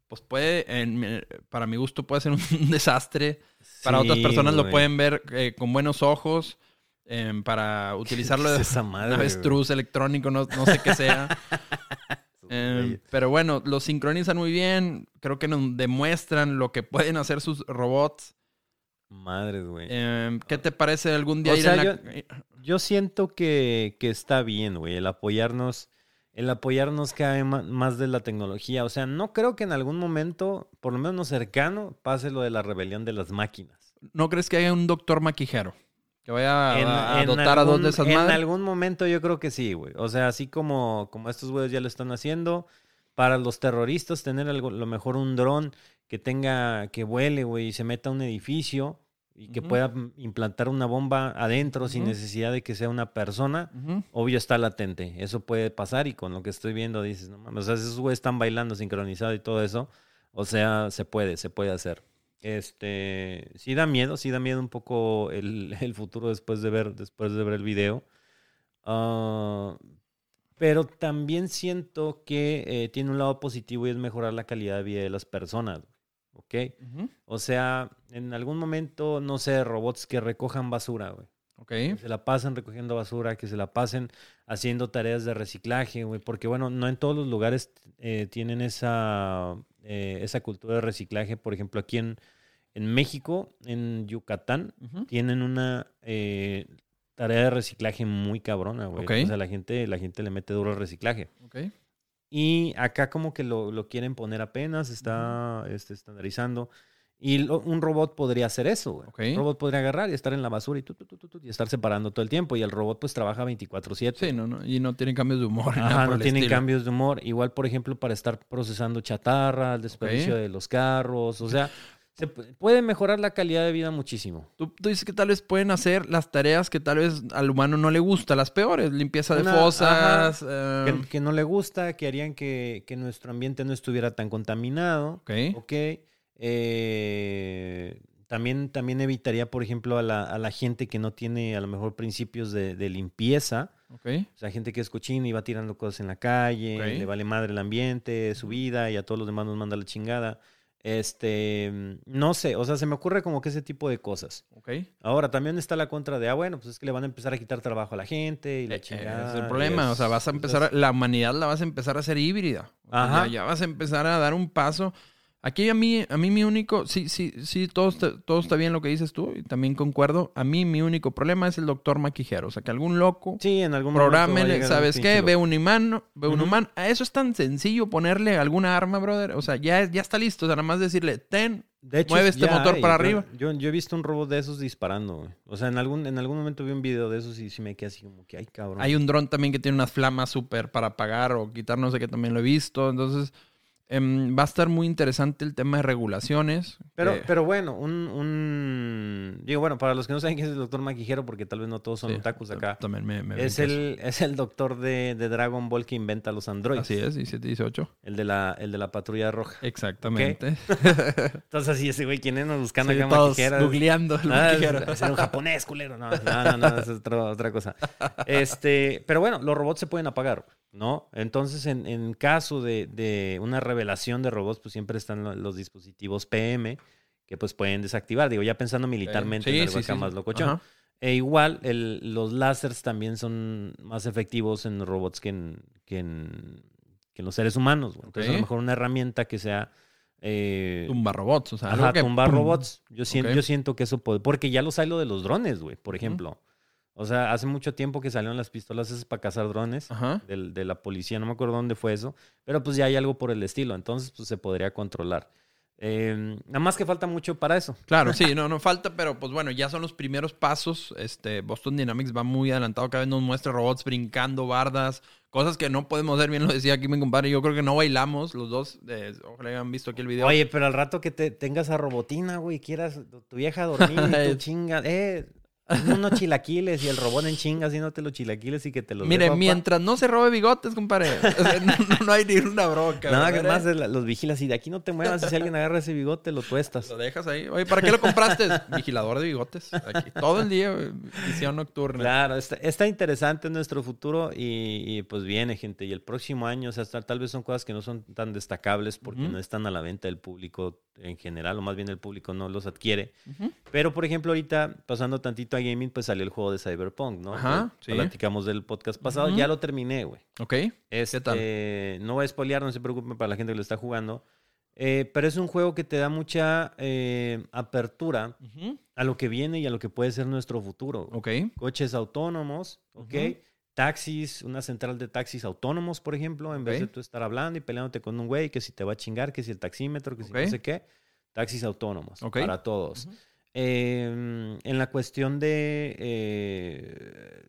pues puede, en para mi gusto, puede ser un *laughs* desastre. Para otras personas lo pueden ver eh, con buenos ojos. em, para *laughs* utilizarlo ¿Qué de es esa madre, güey? avestruz electrónico, no, no sé qué sea. *laughs* Em, pero bueno, lo sincronizan muy bien. Creo que nos demuestran lo que pueden hacer sus robots. Madres, güey. Em, ¿Qué te parece algún día O ir sea, en la- eh, Yo siento que, que está bien, güey, el apoyarnos, el apoyarnos cada vez más de la tecnología. O sea, no creo que en algún momento, por lo menos cercano, pase lo de la rebelión de las máquinas. ¿No crees que haya un doctor maquijero? Que vaya En- a, en dotar a dos de esas En madres. algún momento yo creo que sí, güey. O sea, así como, como estos güeyes ya lo están haciendo, para los terroristas tener algo, lo mejor un dron que tenga, que vuele, güey, y se meta a un edificio y que Ujú. pueda mm, implantar una bomba adentro sin Ujú. necesidad de que sea una persona. Ujú. Obvio está latente, eso puede pasar y con lo que estoy viendo dices, no mames, o sea, si esos güeyes están bailando sincronizado y todo eso, o sea, se puede, se puede hacer. Este, sí da miedo, sí da miedo un poco el, *laughs* el futuro después de ver, después de ver el video. Ah, pero también siento que eh, tiene un lado positivo y es mejorar la calidad de vida de las personas. ¿Ok? O sea, en algún momento, no sé, robots que recojan basura, güey. Ok. Que se la pasen recogiendo basura, que se la pasen haciendo tareas de reciclaje, güey. Porque, bueno, no en todos los lugares eh, tienen esa, eh, esa cultura de reciclaje. Por ejemplo, aquí en, en México, en Yucatán, tienen una... eh, tarea de reciclaje muy cabrona, güey. Ok. O sea, la gente, la gente le mete duro al reciclaje. Ok. Y acá como que lo, lo quieren poner apenas, está este, estandarizando. Y lo- un robot podría hacer eso, güey. Ok. Un robot podría agarrar y estar en la basura y, tu, tu, tu, y estar separando todo el tiempo. Y el robot pues trabaja 24/7. Sí, no, no. Y no tienen cambios de humor. *laughs* Ajá, no tienen estilo. cambios de humor. Igual, por ejemplo, para estar procesando chatarra, el desperdicio Ok. de los carros. O sea, se pu- puede mejorar la calidad de vida muchísimo. Tú, tú dices que tal vez pueden hacer las tareas que tal vez al humano no le gusta, las peores, limpieza de Una- fosas. Que, eh, que no le gusta, que harían que, que nuestro ambiente no estuviera tan contaminado. ok. Ok. Eh, también, también evitaría, por ejemplo, a la, a la gente que no tiene a lo mejor principios de, de limpieza. Ok. O sea, gente que es cochina y va tirando cosas en la calle, le vale madre el ambiente, su vida y a todos los demás nos manda la chingada. Este, no sé, o sea, se me ocurre como que ese tipo de cosas. Ok. Ahora, también está la contra de, ah, bueno, pues es que le van a empezar a quitar trabajo a la gente y la Eh, chingada. es el problema. O sea, es- vas a empezar, entonces- la humanidad la vas a empezar a hacer híbrida. Ajá. Ya, ya vas a empezar a dar un paso. Aquí a mí, a mí mi único, sí, sí, sí, todo está, todo está bien lo que dices tú y también concuerdo. A mí mi único problema es el doctor maquijero. O sea, que algún loco Sí, en algún un ¿sabes qué? Ve un humano, ve un humano. A eso es tan sencillo ponerle alguna arma, brother. O sea, ya, ya está listo. O sea, nada más decirle, ten, De hecho, mueve este motor hay. para arriba. Yo, yo he visto un robot de esos disparando, güey. O sea, en algún, en algún momento vi un video de esos y sí me quedé así como que, ay, cabrón. Hay un dron también que tiene unas flamas súper para apagar o quitar, no sé qué, también lo he visto. Entonces, em, va a estar muy interesante el tema de regulaciones. Pero, pero bueno, un, un... Digo, bueno, para los que no saben quién es el doctor Maquijero, porque tal vez no todos son sí, otakus acá. También me, me Es el, es el doctor de, de Dragon Ball que inventa los androides. Así es, 17, 18. El de la, el de la patrulla roja. Exactamente. *laughs* Entonces así, ese güey, ¿quién es? Nos buscando Sí, acá todos maquijeras. googleando el Ah, maquijero. es- es un japonés, culero. No, no, no, no, es otro- otra cosa. Este, pero bueno, los robots se pueden apagar, ¿no? Entonces, en, en caso de, de una revelación de robots, pues siempre están lo- los dispositivos PM que pues pueden desactivar. Digo, ya pensando militarmente Sí, en algo sí, acá sí, más locochón. Ajá. E igual, el- los láseres también son más efectivos en robots que en, que en, que en los seres humanos. güey. Entonces, a Ok. lo mejor una herramienta que sea... eh, Tumba robots. O sea, algo Ajá, que, tumbar pum. robots. Yo siento, yo siento que eso puede. Porque ya los hay lo de los drones, güey, por ejemplo. O sea, hace mucho tiempo que salieron las pistolas esas para cazar drones del- de la policía, no me acuerdo dónde fue eso, pero pues ya hay algo por el estilo, entonces pues se podría controlar. Eh, nada más que falta mucho para eso. Claro, *laughs* sí, no, no falta, pero pues bueno, ya son los primeros pasos. Este, Boston Dynamics va muy adelantado, cada vez nos muestra robots brincando, bardas, cosas que no podemos hacer, bien lo decía aquí mi compadre, yo creo que no bailamos los dos, eh, ojalá hayan visto aquí el video. Oye, pero al rato que te tengas a robotina, güey, quieras tu vieja dormir y *laughs* tu chinga, eh, unos chilaquiles y el robot en chinga haciéndote los chilaquiles y que te los Mire, mientras no se robe bigotes, compadre, o sea, *laughs* no, no- no hay ni una bronca. Nada ¿verdad? más la- los vigilas y de aquí no te muevas y si alguien agarra ese bigote lo tuestas. Lo dejas ahí. Oye, ¿para qué lo compraste? Vigilador de bigotes. Aquí, todo el día, visión nocturna. Claro, está, está interesante nuestro futuro y, y, pues viene, gente. Y el próximo año, o sea, tal vez son cosas que no son tan destacables porque no están a la venta del público en general, o más bien el público no los adquiere. Pero, por ejemplo, ahorita, pasando tantito a gaming, pues salió el juego de Cyberpunk, ¿no? Ajá, Que sí. Platicamos del podcast pasado. Ujú. Ya lo terminé, güey. Ok. Este, tal? No voy a spoilear, no se preocupen para la gente que lo está jugando. Eh, pero es un juego que te da mucha eh, apertura Ujú. a lo que viene y a lo que puede ser nuestro futuro. Ok. Coches autónomos, ¿ok? Ujú. Taxis, una central de taxis autónomos, por ejemplo, en vez de tú estar hablando y peleándote con un güey que si te va a chingar, que si el taxímetro, que si Ok. no sé qué. Taxis autónomos Ok. para todos. Ujú. Eh, en la cuestión de... eh,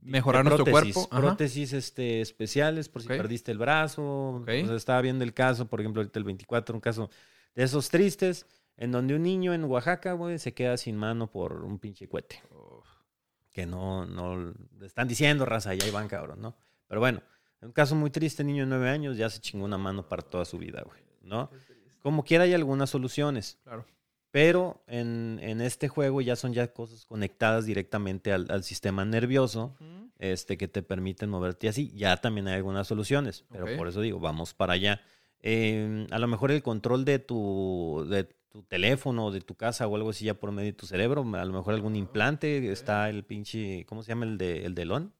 Mejorar de nuestro prótesis, cuerpo. Ajá. Prótesis este, especiales por si perdiste el brazo. Ok. O sea, estaba viendo el caso, por ejemplo, ahorita el 24, un caso de esos tristes, en donde un niño en Oaxaca, güey, se queda sin mano por un pinche cohete. Que no, no, le están diciendo, raza, ya ahí van, cabrón, ¿no? Pero bueno, un caso muy triste, niño de nueve años, ya se chingó una mano para toda su vida, güey, ¿no? Como quiera hay algunas soluciones. Claro. Pero en, en este juego ya son ya cosas conectadas directamente al, al sistema nervioso este, que te permiten moverte así. Ya también hay algunas soluciones, pero por eso digo, vamos para allá. Eh, a lo mejor el control de tu, de tu teléfono, de tu casa o algo así ya por medio de tu cerebro, a lo mejor algún implante, está el pinche, ¿cómo se llama el de el de Elon?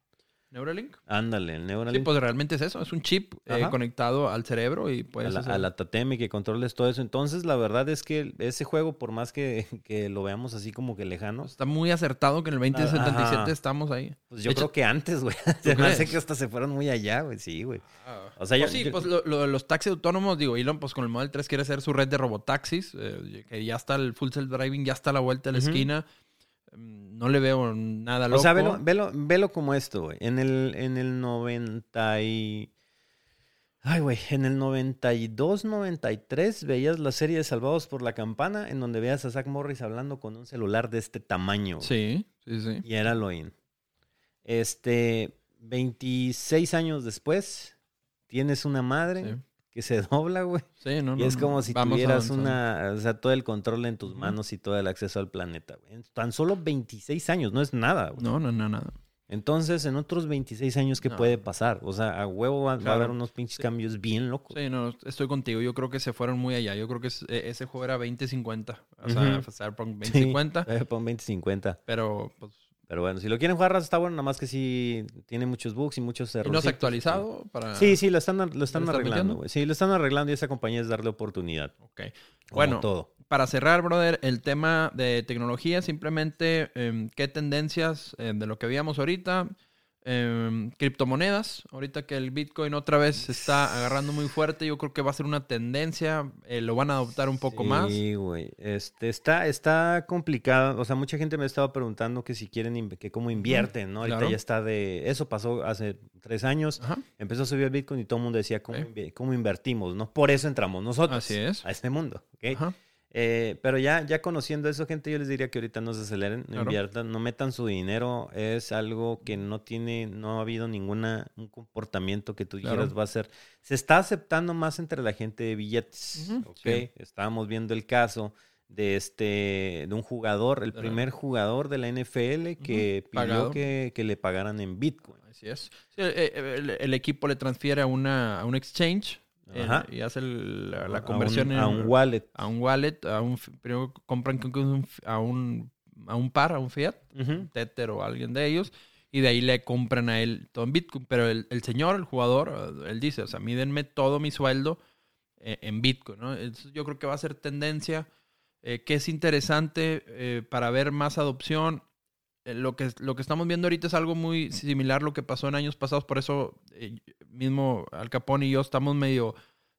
Neuralink. Ándale, el Neuralink. Sí, pues realmente es eso, es un chip eh, conectado al cerebro y a puedes la, hacer- a la Tatemi que controles todo eso. Entonces, la verdad es que ese juego, por más que, que lo veamos así como que lejano, Está muy acertado que en el 2077 Ajá. estamos ahí. pues yo De hecho- creo que antes, güey. Se me hace que hasta se fueron muy allá, güey. Sí, güey. O sea, yo- Pues sí, yo- pues lo, lo los taxis autónomos, digo, Elon, pues con el Model 3 quiere hacer su red de robotaxis, eh, que ya está el full self-driving, ya está a la vuelta de la esquina. Mm, No le veo nada loco. O sea, velo, velo, velo como esto, güey. En el, en el 90 y... Ay, güey, en el 92, 93 veías la serie de Salvados por la Campana, en donde veías a Zack Morris hablando con un celular de este tamaño. güey. Sí, sí, sí. Y era Loin. Este, 26 años después, tienes una madre Sí, que se *laughs* dobla, güey. Sí, no, y no, es no. como si tuvieras avanzando. una, o sea, todo el control en tus manos y todo el acceso al planeta, güey. Tan solo 26 años, no es nada, güey. No, no, no, nada. Entonces, en otros 26 años, ¿qué No. puede pasar? O sea, a huevo va, va a haber unos pinches Sí. cambios bien locos. Sí, no, estoy contigo. Yo creo que se fueron muy allá. Yo creo que es- e- ese juego era 2050. O sea, Ujú. Cyberpunk Sí, 2050. eh, pon 2050. Pero, pues, Pero bueno, si lo quieren jugar, está bueno, nada más que sí tiene muchos bugs y muchos ¿y errores. no se ha actualizado? Para... Sí, sí, lo están, lo están arreglando. Sí, lo están arreglando y esa compañía es darle oportunidad. Ok. Como Bueno, todo. Para cerrar, brother, el tema de tecnología, simplemente em, qué tendencias em, de lo que veíamos ahorita. Em, criptomonedas, ahorita que el Bitcoin otra vez se está agarrando muy fuerte, yo creo que va a ser una tendencia, eh, lo van a adoptar un poco más. Sí, güey. Este, está, está complicado. O sea, mucha gente me estaba preguntando que si quieren, que cómo invierten, ¿no? Ahorita claro. ya está de... Eso pasó hace tres años. Ajá, Empezó a subir el Bitcoin y todo el mundo decía, ¿cómo, Sí. cómo invertimos? ¿no? Por eso entramos nosotros Así es. a este mundo, ¿ok? ajá. Eh, pero ya, ya conociendo eso, gente, yo les diría que ahorita no se aceleren, no Claro. inviertan, no metan su dinero. Es algo que no tiene, no ha habido ninguna un comportamiento que tú Claro. dijeras va a ser. Se está aceptando más entre la gente de billetes, Ujú, ¿ok? sí. Estábamos viendo el caso de este, de un jugador, el primer jugador de la NFL que pidió Pagado. que, que le pagaran en Bitcoin. Así es. Sí, el, el- el equipo le transfiere a, una, a un exchange eh, y hace la, la A un- conversión a un, en, wallet. a un wallet, a un, primero compran a, un, a un par, a un fiat, Ujú. Tether o alguien de ellos, y de ahí le compran a él todo en Bitcoin. Pero el, el señor, el jugador, él dice, o sea, mídenme todo mi sueldo eh, en Bitcoin, ¿no? Entonces, yo creo que va a ser tendencia, eh, que es interesante eh, para ver más adopción. Eh, lo, que, lo que estamos viendo ahorita es algo muy similar a lo que pasó en años pasados, por eso eh, mismo Al Capone y yo estamos medio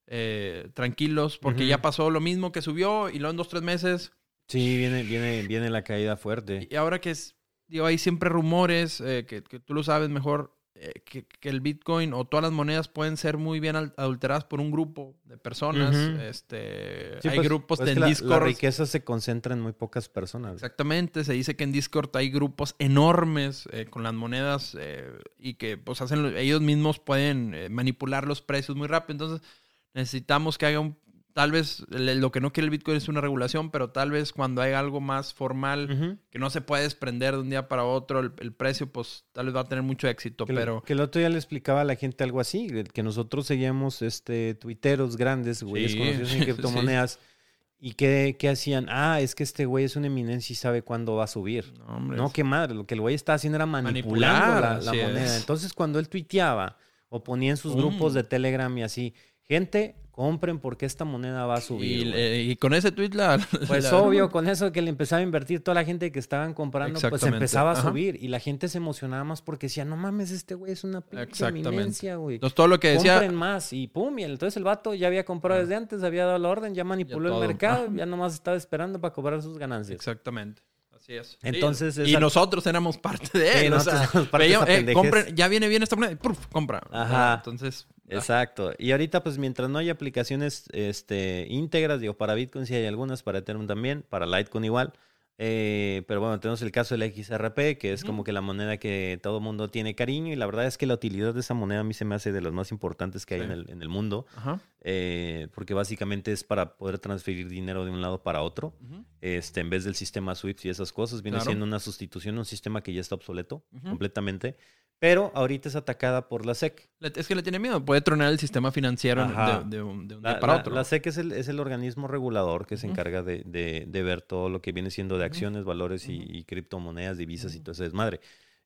eh, tranquilos, porque ya pasó lo mismo que subió y luego en dos, tres meses Sí, viene, viene, viene la caída fuerte. y ahora que es, digo, hay siempre rumores, eh, que, que tú lo sabes mejor, eh, que, que el Bitcoin o todas las monedas pueden ser muy bien adulteradas por un grupo de personas. Este, Sí, hay pues- grupos pues en que la- La Discord. riqueza se concentra en muy pocas personas. Exactamente, se dice que en Discord hay grupos enormes eh, con las monedas eh, y que pues hacen lo- ellos mismos pueden manipular los precios muy rápido. Entonces necesitamos que haya un, tal vez lo que no quiere el Bitcoin es una regulación, pero tal vez cuando hay algo más formal que no se puede desprender de un día para otro, el, el precio pues tal vez va a tener mucho éxito, Que, lo- pero que el otro día le explicaba a la gente algo así, que nosotros seguíamos este tuiteros grandes, güeyes Sí, conocidos en *laughs* sí. criptomonedas. ¿Y qué, qué hacían? Ah, es que este güey es una eminencia y sabe cuándo va a subir. no, hombre, No, qué madre. Lo que el güey estaba haciendo era manipulando Manipular, la, moneda. es. Entonces, cuando él tuiteaba o ponía en sus Pum. grupos de Telegram y así, gente, compren porque esta moneda va a subir. y, güey". eh, y con ese tweet *laughs* la... Pues la- obvio, con eso que le empezaba a invertir toda la gente que estaban comprando, pues empezaba a Ajá. subir y la gente se emocionaba más porque decía, no mames, este güey es una pinche eminencia, güey. Entonces todo lo que decía... Compren más y pum, y entonces el vato ya había comprado Ah. desde antes, había dado la orden, ya manipuló el mercado, Ajá. ya nomás estaba esperando para cobrar sus ganancias. Exactamente. Así es. Entonces, Sí, esa- y nosotros éramos parte de Sí, él. o nosotros sea, parte de veíamos, esa eh, compren- ya viene bien esta moneda y ¡puf! compra. Ajá. Entonces, ah, Exacto. Y ahorita, pues mientras no haya aplicaciones este, íntegras, digo, para Bitcoin sí hay algunas, para Ethereum también, para Litecoin igual. Eh, pero bueno, tenemos el caso del XRP, que es como que la moneda que todo mundo tiene cariño y la verdad es que la utilidad de esa moneda a mí se me hace de las más importantes que hay Sí. en, el, en el mundo, ajá. eh, porque básicamente es para poder transferir dinero de un lado para otro, ujú, este, en vez del sistema SWIFT y esas cosas, viene Claro. siendo una sustitución a un sistema que ya está obsoleto Ujú. completamente, pero ahorita es atacada por la SEC. Es que le tiene miedo. Puede tronar el sistema financiero de, de un, de un La, día para la- otro. la SEC es el, es el organismo regulador que se encarga de, de- de ver todo lo que viene siendo de Acciones, valores y, y criptomonedas, divisas y todo ese desmadre.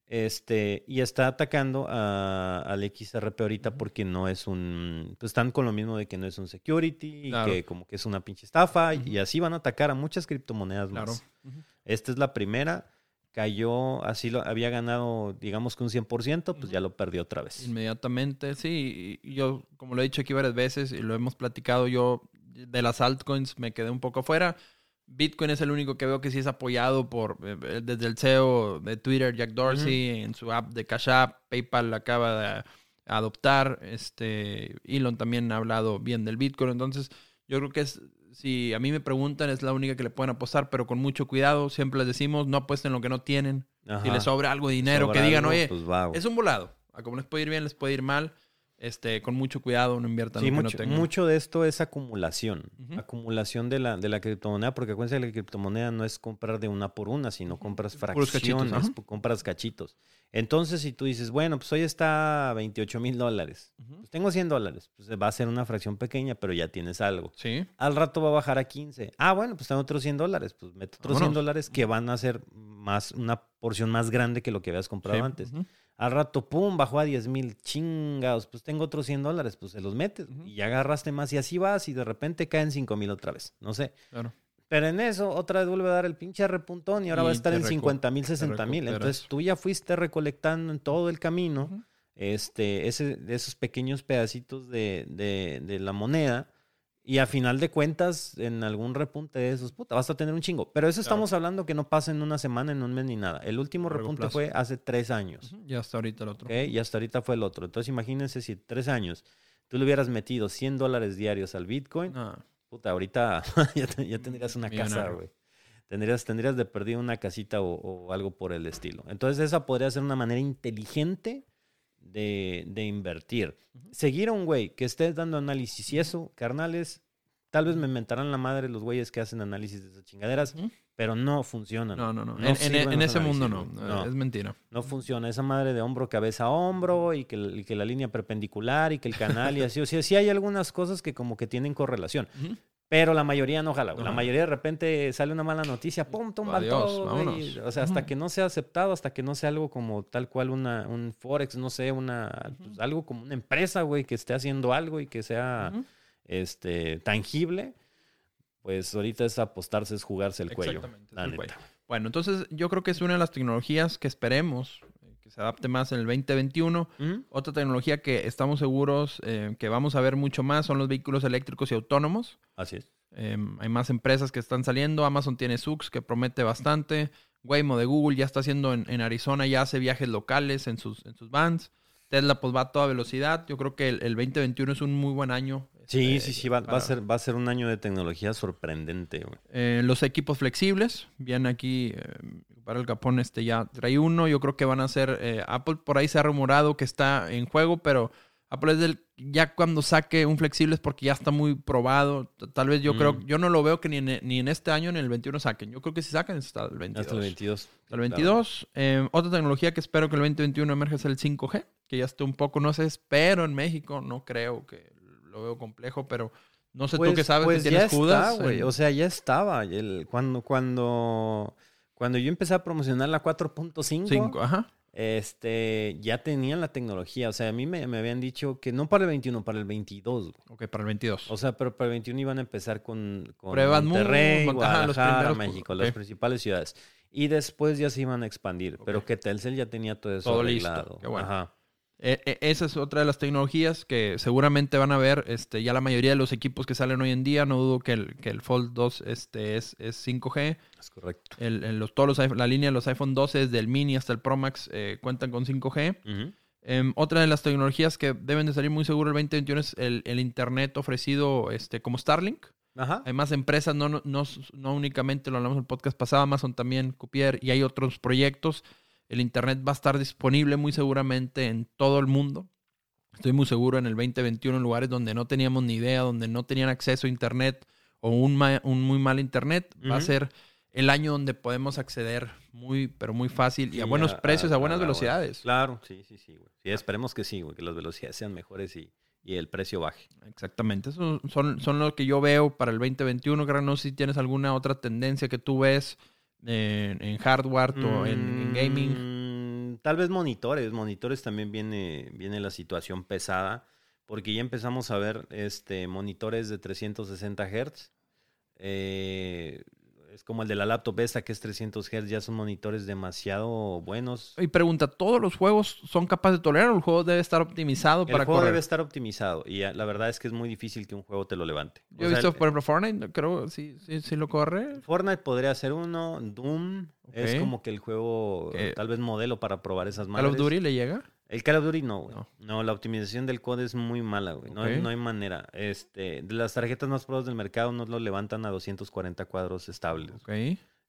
Este, y está atacando a- al XRP ahorita porque no es un. Pues están con lo mismo de que no es un security, y Claro. que como que es una pinche estafa, Ujú. y así van a atacar a muchas criptomonedas Claro. más. Esta es la primera. Cayó, así lo había ganado, digamos que un 100%, pues ya lo perdió otra vez. Inmediatamente, sí. Yo, como lo he dicho aquí varias veces y lo hemos platicado, yo de las altcoins me quedé un poco afuera. Bitcoin es el único que veo que sí es apoyado por eh, desde el CEO de Twitter, Jack Dorsey, en su app de Cash App, PayPal acaba de adoptar, este Elon también ha hablado bien del Bitcoin, entonces yo creo que es si a mí me preguntan es la única que le pueden apostar, pero con mucho cuidado, siempre les decimos, no apuesten lo que no tienen. Si Ajá. les sobra algo de dinero, Sobra que digan, algo, oye, pues va, es un volado. A como les puede ir bien, les puede ir mal. Este, con mucho cuidado, no inviertan Sí, lo que mucho, no tengan. mucho de esto es acumulación. Acumulación de la, de la criptomoneda, porque acuérdense que la criptomoneda no es comprar de una por una, sino compras cachitos, fracciones, compras cachitos. Entonces, si tú dices, bueno, pues hoy está a 28 mil dólares, pues tengo 100 dólares, pues va a ser una fracción pequeña, pero ya tienes algo. Sí. Al rato va a bajar a 15. Ah, bueno, pues tengo otros 100 dólares, pues meto otros 100 Vámonos. dólares que van a ser más, una porción más grande que lo que habías comprado sí. antes. Al rato, pum, bajó a 10 mil chingados. Pues tengo otros 100 dólares, pues se los metes. Ujú. Y ya agarraste más y así vas y de repente caen 5 mil otra vez. No sé. Claro. Pero en eso, otra vez vuelve a dar el pinche repuntón y ahora Y va a estar en recu- 50 mil, te 60 mil. Entonces tú ya fuiste recolectando en todo el camino este, ese, esos pequeños pedacitos de, de- de la moneda. Y a final de cuentas, en algún repunte de esos, puta, vas a tener un chingo. Pero eso Claro. estamos hablando que no pasa en una semana, en un mes ni nada. El último repunte plazo. fue hace tres años. Ujú. Ya hasta ahorita el otro. Y hasta ahorita fue el otro. Entonces imagínense si tres años tú le hubieras metido 100 dólares diarios al Bitcoin, Ah, puta, ahorita *laughs* ya, te- ya tendrías una casa, güey. Tendrías, tendrías de perdido una casita o, o algo por el estilo. Entonces esa podría ser una manera inteligente de, de invertir. Seguir a un güey que esté dando análisis y eso, carnales, tal vez me inventarán la madre los güeyes que hacen análisis de esas chingaderas. Pero no funcionan. no, no, no. No en, ese mundo no. Es mentira. No funciona. Esa madre de hombro, cabeza a hombro y que, y que la línea perpendicular y que el canal y así. O sea, sí hay algunas cosas que como que tienen correlación. Pero la mayoría no jala. La mayoría de repente sale una mala noticia, pum, tumban Adiós, todo. O sea, hasta que no sea aceptado, hasta que no sea algo como tal cual una, un Forex, no sé, una, pues, algo como una empresa, güey, que esté haciendo algo y que sea este, tangible, pues ahorita es apostarse, es jugarse el cuello. Exactamente, es la el neta. cuello. Bueno, entonces yo creo que es una de las tecnologías que esperemos eh, que se adapte más en el 2021. Ujú. Otra tecnología que estamos seguros eh, que vamos a ver mucho más son los vehículos eléctricos y autónomos. Así es. Eh, hay más empresas que están saliendo. Amazon tiene Sux que promete bastante. Waymo de Google ya está haciendo en, en Arizona, ya hace viajes locales en sus, en sus vans. Tesla pues va a toda velocidad. Yo creo que el, el 2021 es un muy buen año. Sí, este, sí, sí, va, va a ser, va a ser un año de tecnología sorprendente. Eh, los equipos flexibles, bien aquí eh, para el Capón este ya trae uno. Yo creo que van a ser eh, Apple por ahí se ha rumorado que está en juego, pero Apple es del ya cuando saque un flexible es porque ya está muy probado. Tal vez yo Mm. creo, yo no lo veo que ni en, ni en este año ni en el 21 saquen. Yo creo que si sacan hasta el 22. Hasta el 22. Hasta el 22. Eh, otra tecnología que espero que el 2021 emerja es el 5G, que ya esté un poco, no sé, espero en México, no creo que lo veo complejo, pero no sé tú que sabes pues que ya tienes Judas. está, güey. O sea, ya estaba. El- cuando, cuando, cuando yo empecé a promocionar la 4.5, Cinco, ajá. este, ya tenían la tecnología. O sea, a mí me, me habían dicho que no para el 21, para el 22. güey. Ok, para el 22. O sea, pero para el 21 iban a empezar con, con Pruebas Monterrey, Guadalajara, México, las principales ciudades. Y después ya se iban a expandir. Ok. Pero que Telcel ya tenía todo eso Todo listo. arreglado. Qué bueno. Ajá. Eh, eh, esa es otra de las tecnologías que seguramente van a ver este, ya la mayoría de los equipos que salen hoy en día. No dudo que el, que el Fold 2 este, es, es 5G. Es correcto. El, el- los, todos los la línea de los iPhone 12, desde el mini hasta el Pro Max, eh, cuentan con 5G. Ujú. Em, otra de las tecnologías que deben de salir muy seguro el 2021 es el, el Internet ofrecido este, como Starlink. Ajá. Hay más empresas, no, no, no, no únicamente lo hablamos en el podcast pasado, Amazon también, Cupier, y hay otros proyectos. El Internet va a estar disponible muy seguramente en todo el mundo. Estoy muy seguro en el 2021 en lugares donde no teníamos ni idea, donde no tenían acceso a Internet o un, ma- un muy mal Internet. Va a ser el año donde podemos acceder muy, pero muy fácil y a buenos precios, a, buenas la- velocidades. Claro, sí, sí, sí, güey. Sí, esperemos que sí, güey, que las velocidades sean mejores y, y el precio baje. Exactamente. Eso son, son lo que yo veo para el 2021. Gran, no sé si tienes alguna otra tendencia que tú ves en, hardware o en, en gaming. gaming. tal vez monitores. Monitores también viene, viene la situación pesada. Porque ya empezamos a ver este, monitores de 360 Hz. Eh, es como el de la laptop esta que es 300 Hz, ya son monitores demasiado buenos. Y pregunta, ¿todos los juegos son capaces de tolerar o el juego debe estar optimizado El para juego correr? debe estar optimizado y ya, la verdad es que es muy difícil que un juego te lo levante. Yo he visto, el- por ejemplo, Fortnite, creo, sí, sí, sí lo corre. Fortnite podría ser uno, Doom es como que el juego Que- tal vez modelo para probar esas Call madres. of Duty le llega. El Call of Duty no, güey. No. No. la optimización del code es muy mala, güey. No, no hay manera. Este, de las tarjetas más probadas del mercado no lo levantan a 240 cuadros estables. Ok.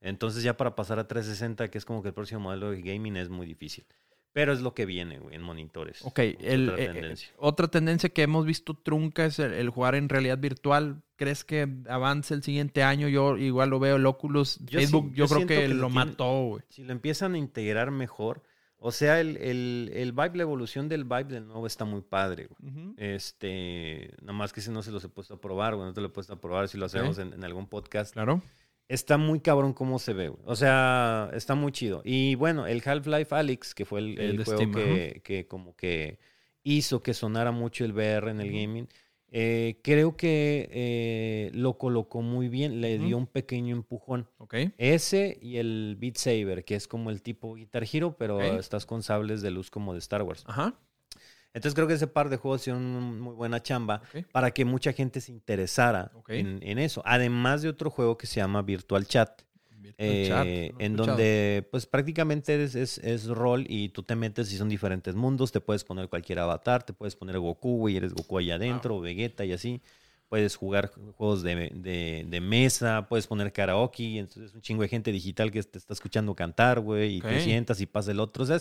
Entonces ya para pasar a 360, que es como que el próximo modelo de gaming es muy difícil. Pero es lo que viene, güey, en monitores. Ok, Es el, otra eh, tendencia. otra tendencia que hemos visto trunca es el, el jugar en realidad virtual. ¿Crees que avance el siguiente año? Yo igual lo veo, el Oculus, Yo Facebook, sí- yo, yo creo que, que lo mató, güey. Si lo empiezan a integrar mejor, o sea, el, el, el vibe, la evolución del vibe del nuevo está muy padre, güey. Este, nada más que si no se los he puesto a probar, güey, no te lo he puesto a probar si lo hacemos en, en algún podcast. Claro. Está muy cabrón cómo se ve, güey. O sea, está muy chido. Y bueno, el Half-Life Alyx, que fue el, juego Steam, que, que como que hizo que sonara mucho el VR en el gaming, eh, creo que eh, lo colocó muy bien, le dio un pequeño empujón. Ok. Ese y el Beat Saber, que es como el tipo Guitar Hero, pero estás con sables de luz como de Star Wars. Ajá. Entonces creo que ese par de juegos hicieron una muy buena chamba para que mucha gente se interesara en, en eso. Además de otro juego que se llama Virtual Chat, eh, chat, no en escuchado. donde pues prácticamente es, es, es rol y tú te metes y son diferentes mundos, te puedes poner cualquier avatar, te puedes poner Goku, güey, eres Goku allá adentro, o Vegeta y así. Puedes jugar juegos de, de- de mesa, puedes poner karaoke, entonces un chingo de gente digital que te está escuchando cantar, güey, y te sientas y pasa el otro. O sea,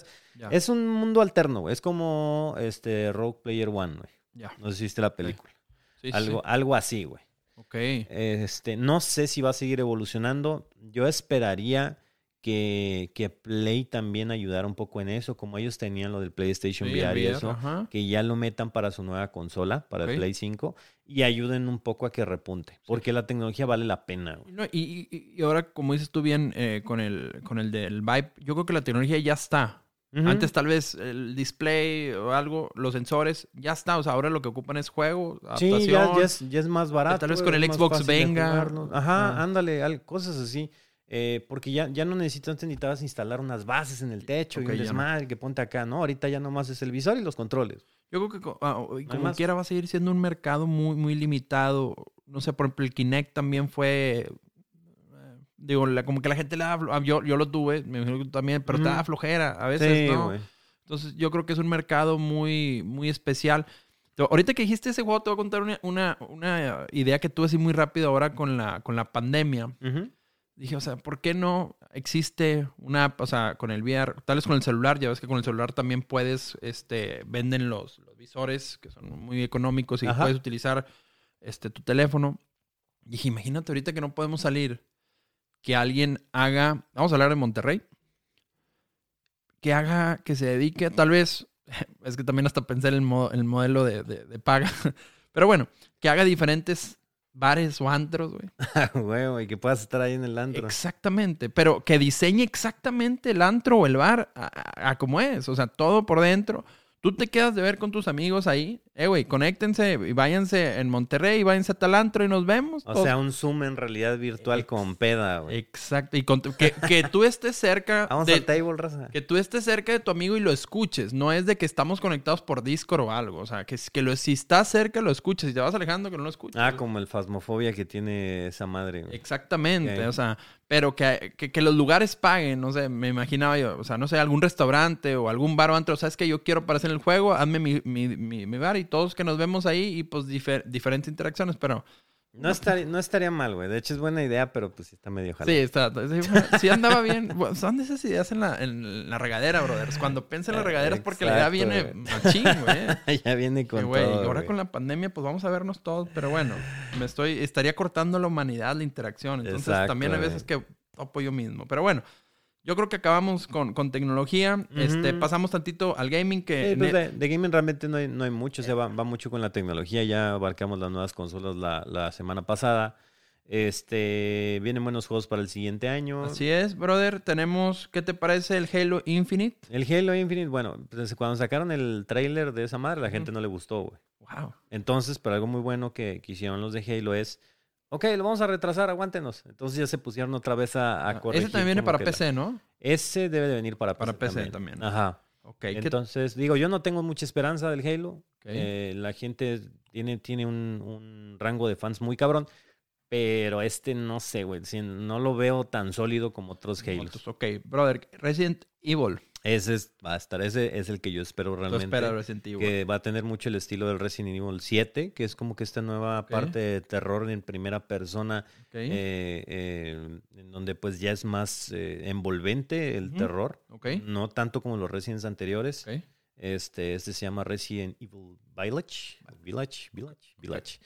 es, un mundo alterno, güey. Es como este Rogue Player One, güey. ya. No sé si viste la película. Sí, algo, algo así, güey. Ok. Este, no sé si va a seguir evolucionando. Yo esperaría que, que Play también ayudara un poco en eso, como ellos tenían lo del PlayStation Sí, VR y eso, ajá. que ya lo metan para su nueva consola, para el Play 5, y ayuden un poco a que repunte, porque la tecnología vale la pena. No, y, y- y ahora, como dices tú bien eh, con, el, con el del Vibe, yo creo que la tecnología ya está. Antes tal vez el display o algo, los sensores, ya está. O sea, ahora lo que ocupan es juego, Sí, adaptación. ya, ya es, ya es más barato. tal vez con el Xbox venga. Ajá, Ah. ándale, al- cosas así. Eh, porque ya, ya no necesitas, necesitabas instalar unas bases en el techo Ok, y un no. desmadre que ponte acá. No, ahorita ya nomás es el visor y los controles. Yo creo que ah, como más. quiera va a seguir siendo un mercado muy, muy limitado. No sé, por ejemplo, el Kinect también fue. Digo, la- como que la gente le da. ah, Yo, yo lo tuve, me imagino que tú también, pero te Ujú. da flojera. A veces sí, no. Entonces, yo creo que es un mercado muy, muy especial. Te- Ahorita que dijiste ese juego, te voy a contar una, una, una idea que tuve así muy rápido ahora con la, con la pandemia. Dije, o sea, ¿por qué no existe una app, o sea, con el VR, tal vez con el celular, ya ves que con el celular también puedes, este, venden los, los visores que son muy económicos y Ajá. puedes utilizar este, tu teléfono. Dije, imagínate ahorita que no podemos salir, que alguien haga, vamos a hablar de Monterrey, que haga, que se dedique, tal vez, *laughs* es que también hasta pensé en el, mo- el modelo de, de- de paga, *laughs* pero bueno, que haga diferentes bares o antros, güey. *laughs* Güey, güey, que puedas estar ahí en el antro. Exactamente, pero que diseñe exactamente el antro o el bar a, a- a como es, o sea, todo por dentro. Tú te quedas de ver con tus amigos ahí, eh, güey, conéctense y váyanse en Monterrey, váyanse a tal antro y nos vemos. O sea, un Zoom en realidad virtual con peda, güey. Exacto, y con que, que tú estés cerca *laughs* Vamos de, al table, raza. que tú estés cerca de tu amigo y lo escuches, no es de que estamos conectados por Discord o algo, o sea, que, que lo, si estás cerca lo escuches, si te vas alejando que no lo escuches. Ah, como el fasmofobia que tiene esa madre, güey. Exactamente, o sea, pero que, que, que los lugares paguen, no sé, me imaginaba yo, o sea, no sé, algún restaurante o algún bar o antro, ¿sabes que Yo quiero aparecer en el juego, hazme mi, mi, mi, mi bar y todos que nos vemos ahí y pues difer- diferentes interacciones, pero No, estaría, no estaría mal, güey. De hecho, es buena idea, pero pues está medio jalado. sí, está, sí, sí andaba bien. *laughs* Bueno, son de esas ideas en la, en la regadera, brothers. Cuando piensa en la Eh, regadera es porque la idea viene güey. machín, güey. *laughs* ya viene con güey, todo, y ahora güey. con la pandemia, pues vamos a vernos todos, pero bueno, me estoy, estaría cortando la humanidad, la interacción. Entonces Exacto, también hay güey. veces que topo yo mismo. Pero bueno, yo creo que acabamos con, con tecnología. Este, pasamos tantito al gaming que. Sí, pues, de, de gaming realmente no hay, no hay mucho, o sea, va, va mucho con la tecnología. Ya abarcamos las nuevas consolas la, la semana pasada. Este, vienen buenos juegos para el siguiente año. Así es, brother. Tenemos, ¿qué te parece el Halo Infinite? El Halo Infinite, bueno, pues, cuando sacaron el trailer de esa madre, la gente no le gustó, güey. Wow. Entonces, pero algo muy bueno que, que hicieron los de Halo es, ok, lo vamos a retrasar, aguántenos. Entonces ya se pusieron otra vez a, a Ah, corregir. Ese también viene para la- PC, ¿no? Ese debe de venir para PC. Para PC también. Ajá. Ok. ¿qué- Entonces, digo, yo no tengo mucha esperanza del Halo. Eh, la gente tiene, tiene un, un rango de fans muy cabrón. Pero este no sé, güey. no lo veo tan sólido como otros Halos. Ok, brother. Resident Evil. Ese es, va a estar, ese es el que yo espero realmente. esperas Resident Evil. que va a tener mucho el estilo del Resident Evil 7, que es como que esta nueva parte de terror en primera persona, eh, eh, en donde pues ya es más eh, envolvente el terror, ok. no tanto como los Residents anteriores. Este, este se llama Resident Evil Village, Village, Village, Village.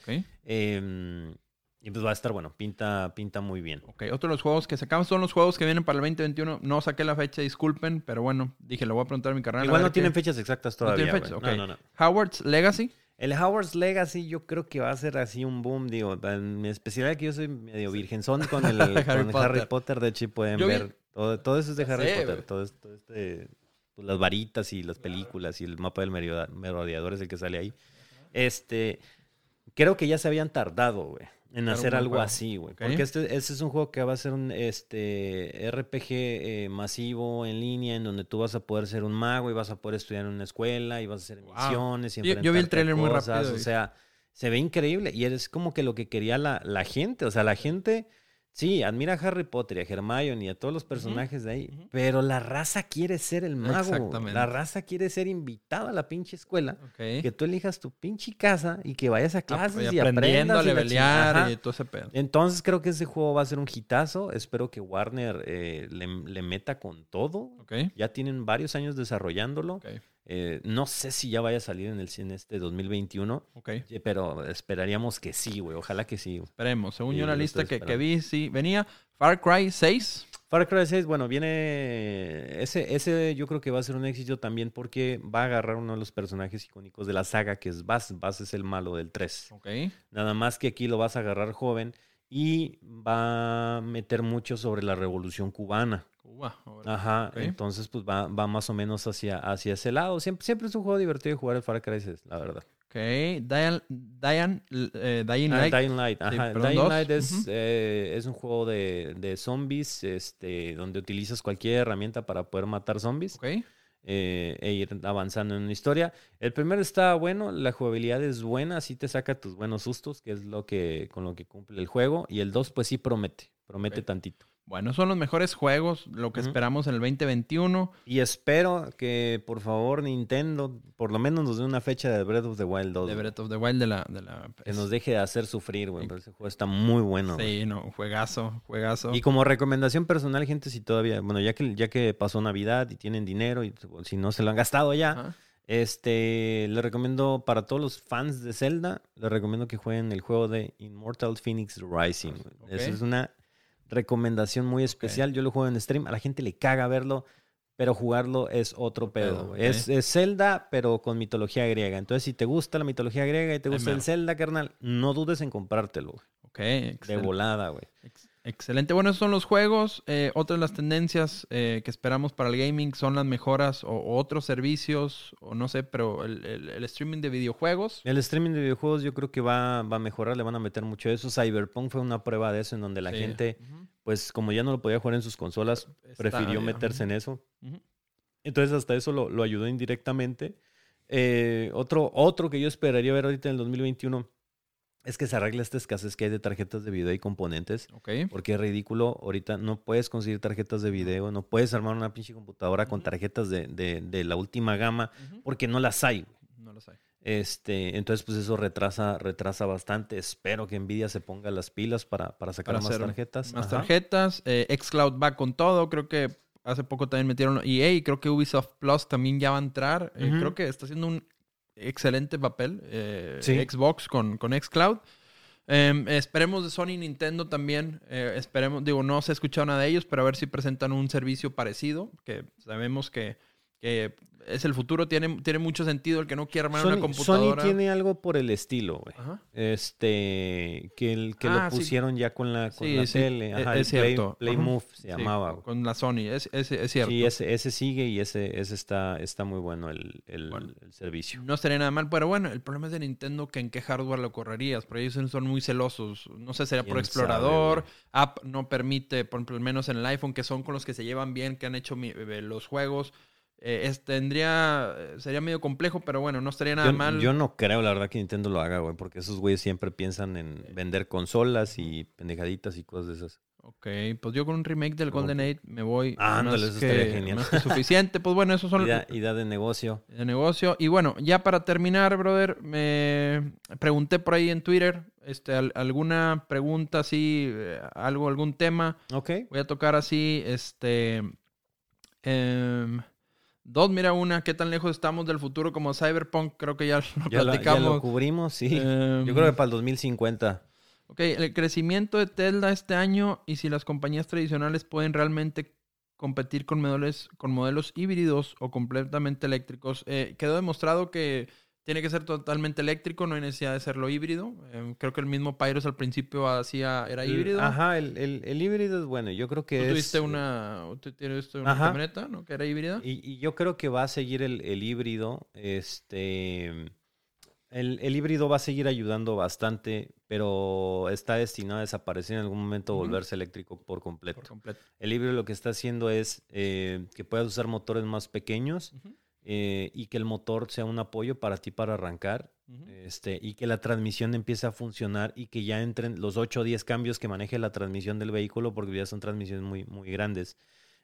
Y pues va a estar bueno, pinta, pinta muy bien. Ok, otro de los juegos que sacamos son los juegos que vienen para el 2021. No saqué la fecha, disculpen, pero bueno, dije, le voy a preguntar a mi carnal. Igual no tienen qué- fechas exactas No todavía. tienen fechas, güey. ok. No, no, no. Howard's Legacy. El Howard's Legacy yo creo que va a ser así un boom, digo, en mi especialidad es que yo soy medio virgenzón *laughs* con el Harry con Potter. Harry Potter, de hecho pueden Yo vi- ver, todo, todo eso es de Harry sé, Potter, todo, es- todo este, pues, las varitas y las películas y el mapa del merodeador es el que sale ahí. Este, creo que ya se habían tardado, güey, en hacer algo juego. así, güey, porque este, este es un juego que va a ser un este RPG eh, masivo en línea en donde tú vas a poder ser un mago y vas a poder estudiar en una escuela y vas a hacer Wow. misiones y Yo- yo vi el tráiler muy rápido O y- sea, se ve increíble y es como que lo que quería la, la gente. O sea, la gente, sí, admira a Harry Potter y a Hermione y a todos los personajes de ahí, pero la raza quiere ser el mago. Exactamente. La raza quiere ser invitada a la pinche escuela. Ok. Que tú elijas tu pinche casa y que vayas a clases y y, aprendiendo a aprendas y la levelear y todo ese pedo. Entonces creo que ese juego va a ser un hitazo. Espero que Warner eh, le, le meta con todo. Ok. Ya tienen varios años desarrollándolo. Ok. Eh, no sé si ya vaya a salir en el en este 2021. Ok. Sí, Pero esperaríamos que sí, güey. Ojalá que sí. Esperemos. Según Sí, yo, la lista que, que vi, sí, venía Far Cry 6. Far Cry 6, bueno, viene. Ese, ese yo creo que va a ser un éxito también porque va a agarrar uno de los personajes icónicos de la saga, que es Bass. Bass es el malo del 3. Ok. Nada más que aquí lo vas a agarrar joven y va a meter mucho sobre la revolución cubana. Cuba. ahora. Ajá, entonces pues va, va más o menos hacia, hacia ese lado. Siempre, siempre es un juego divertido jugar el Far Cry 6, la verdad. Ok. Diane, Diane, eh, Dying Ah, Light. Dying Light, ajá. Dying. Light es, eh, es un juego de, de zombies, este, donde utilizas cualquier herramienta para poder matar zombies Ok. eh, e ir avanzando en una historia. El primero está bueno, la jugabilidad es buena, sí te saca tus buenos sustos, que es lo que con lo que cumple el juego. Y el 2, pues sí promete, promete tantito. Bueno, son los mejores juegos, lo que esperamos en el 2021. Y espero que por favor Nintendo por lo menos nos dé una fecha de Breath of the Wild 2. De. Breath of the Wild de la... De la Que nos deje de hacer sufrir, güey. pero ese juego está muy bueno. Sí, no, juegazo, juegazo. Y como recomendación personal, gente, si todavía, bueno, ya que, ya que pasó Navidad y tienen dinero y si no se lo han gastado ya, este, le recomiendo para todos los fans de Zelda, le recomiendo que jueguen el juego de Immortal Phoenix Rising. güey. Ok. Esa es una recomendación muy especial. Yo lo juego en stream, a la gente le caga verlo, pero jugarlo es otro pedo. pedo, güey. ok. es, es Zelda, pero con mitología griega. Entonces, si te gusta la mitología griega y te gusta el. Zelda, carnal, no dudes en comprártelo, güey. Ok, De excelente. volada, güey. Ex- Excelente. Bueno, esos son los juegos. Eh, otras de las tendencias eh, que esperamos para el gaming son las mejoras o, o otros servicios, o no sé, pero el, el- el streaming de videojuegos. El streaming de videojuegos yo creo que va, va a mejorar, le van a meter mucho eso. Cyberpunk fue una prueba de eso en donde la Sí. gente. Pues como ya no lo podía jugar en sus consolas, Está prefirió bien. meterse en eso. Entonces hasta eso lo, lo ayudó indirectamente. Eh, otro, otro que yo esperaría ver ahorita en el 2021 es que se arregle esta escasez que hay de tarjetas de video y componentes. Ok. Porque es ridículo, ahorita no puedes conseguir tarjetas de video, no puedes armar una pinche computadora con tarjetas de, de- de la última gama, porque no las hay. No lo sé. Este, entonces, pues eso retrasa, retrasa bastante. Espero que Nvidia se ponga las pilas para, para sacar Para más tarjetas. Más Ajá. tarjetas. Eh, Xcloud va con todo. Creo que hace poco también metieron EA y creo que Ubisoft Plus también ya va a entrar. Eh, creo que está haciendo un excelente papel eh, Sí. Xbox con, con Xcloud. Em, esperemos de Sony y Nintendo también. eh, esperemos, digo, no se ha escuchado nada de ellos, pero a ver si presentan un servicio parecido. Que sabemos que, que es el futuro, tiene, tiene mucho sentido el que no quiera armar Sony, una computadora. Sony tiene algo por el estilo, güey. Este, que, el, que Ah, lo sí. pusieron ya con la, con Sí, la sí, tele. e- Ajá, es el cierto. Play. Move se llamaba, güey. Con la Sony, es, es, es cierto. Sí, ese, ese sigue y ese, ese está, está muy bueno el, el- Bueno. el servicio. No estaría nada mal, pero bueno, el problema es de Nintendo que en qué hardware lo correrías, porque ellos son muy celosos. No sé, sería por ¿Quién explorador, sabe, app no permite, por ejemplo, al menos en el iPhone, que son con los que se llevan bien, que han hecho mi- eh, los juegos. Eh, es- tendría, eh, sería medio complejo, pero bueno, no estaría nada Yo, mal. yo no creo, la verdad, que Nintendo lo haga, güey, porque esos güeyes siempre piensan en vender consolas y pendejaditas y cosas de esas. Ok, pues yo con un remake del Golden Age me voy. Ah, ándale, eso que- estaría genial. más que suficiente. Pues bueno, esos son Idea, idea de negocio. de negocio. Y bueno, ya para terminar, brother, me pregunté por ahí en Twitter, este, al- alguna pregunta así, eh, algo, algún tema. Ok. Voy a tocar así, este, em, dos, mira una, ¿qué tan lejos estamos del futuro como Cyberpunk? Creo que ya lo Ya, la- ya platicamos. lo cubrimos, sí. Em, Yo creo que para el 2050. Ok, el crecimiento de Tesla este año y si las compañías tradicionales pueden realmente competir con modelos, con modelos híbridos o completamente eléctricos. Eh, quedó demostrado que tiene que ser totalmente eléctrico, no hay necesidad de serlo híbrido. Eh, creo que el mismo Pyros al principio hacía, era híbrido. Ajá, el, el- el híbrido es bueno. Yo creo que Tú es... tuviste una, tú tuviste una Ajá. camioneta, ¿no? Que era híbrida. Y, y yo creo que va a seguir el, el híbrido. Este. El, el híbrido va a seguir ayudando bastante, pero está destinado a desaparecer en algún momento, Ujú. volverse eléctrico por completo. Por completo. El híbrido lo que está haciendo es eh, que puedas usar motores más pequeños eh, y que el motor sea un apoyo para ti para arrancar ujú. este, y que la transmisión empiece a funcionar y que ya entren los 8 o 10 cambios que maneje la transmisión del vehículo porque ya son transmisiones muy, muy grandes.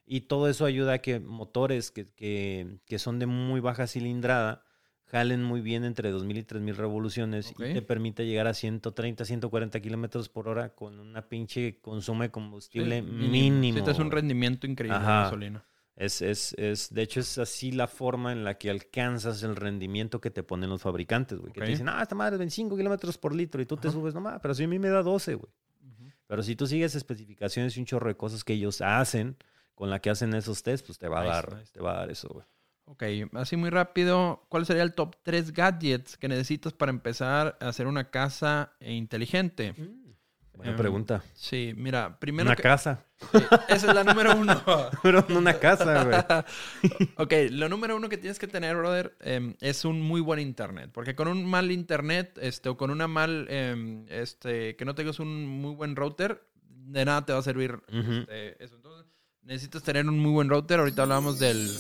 Y todo eso ayuda a que motores que, que- que son de muy baja cilindrada jalen muy bien entre 2.000 y 3.000 revoluciones Ok. y te permite llegar a 130, 140 kilómetros por hora con una pinche consumo de combustible Sí, mínimo. Sí, te es un rendimiento increíble Ajá. gasolina. Es, es, es, de hecho, es así la forma en la que alcanzas el rendimiento que te ponen los fabricantes, güey. Que te dicen, ah, esta madre es 25 kilómetros por litro y tú te subes, no mames, pero si a mí me da 12, güey. Pero si tú sigues especificaciones y un chorro de cosas que ellos hacen, con la que hacen esos test, pues te va a dar, te va a dar eso, güey. Ok, así muy rápido, ¿cuál sería el top 3 gadgets que necesitas para empezar a hacer una casa inteligente? Buena Em, pregunta. Sí, mira, primero Una que- casa. esa es la número uno. *laughs* Pero no una casa, güey. *laughs* ok, lo número uno que tienes que tener, brother, em, es un muy buen internet. Porque con un mal internet, este, o con una mal, em, este, que no tengas un muy buen router, de nada te va a servir este, eso. Entonces, necesitas tener un muy buen router. Ahorita hablábamos del,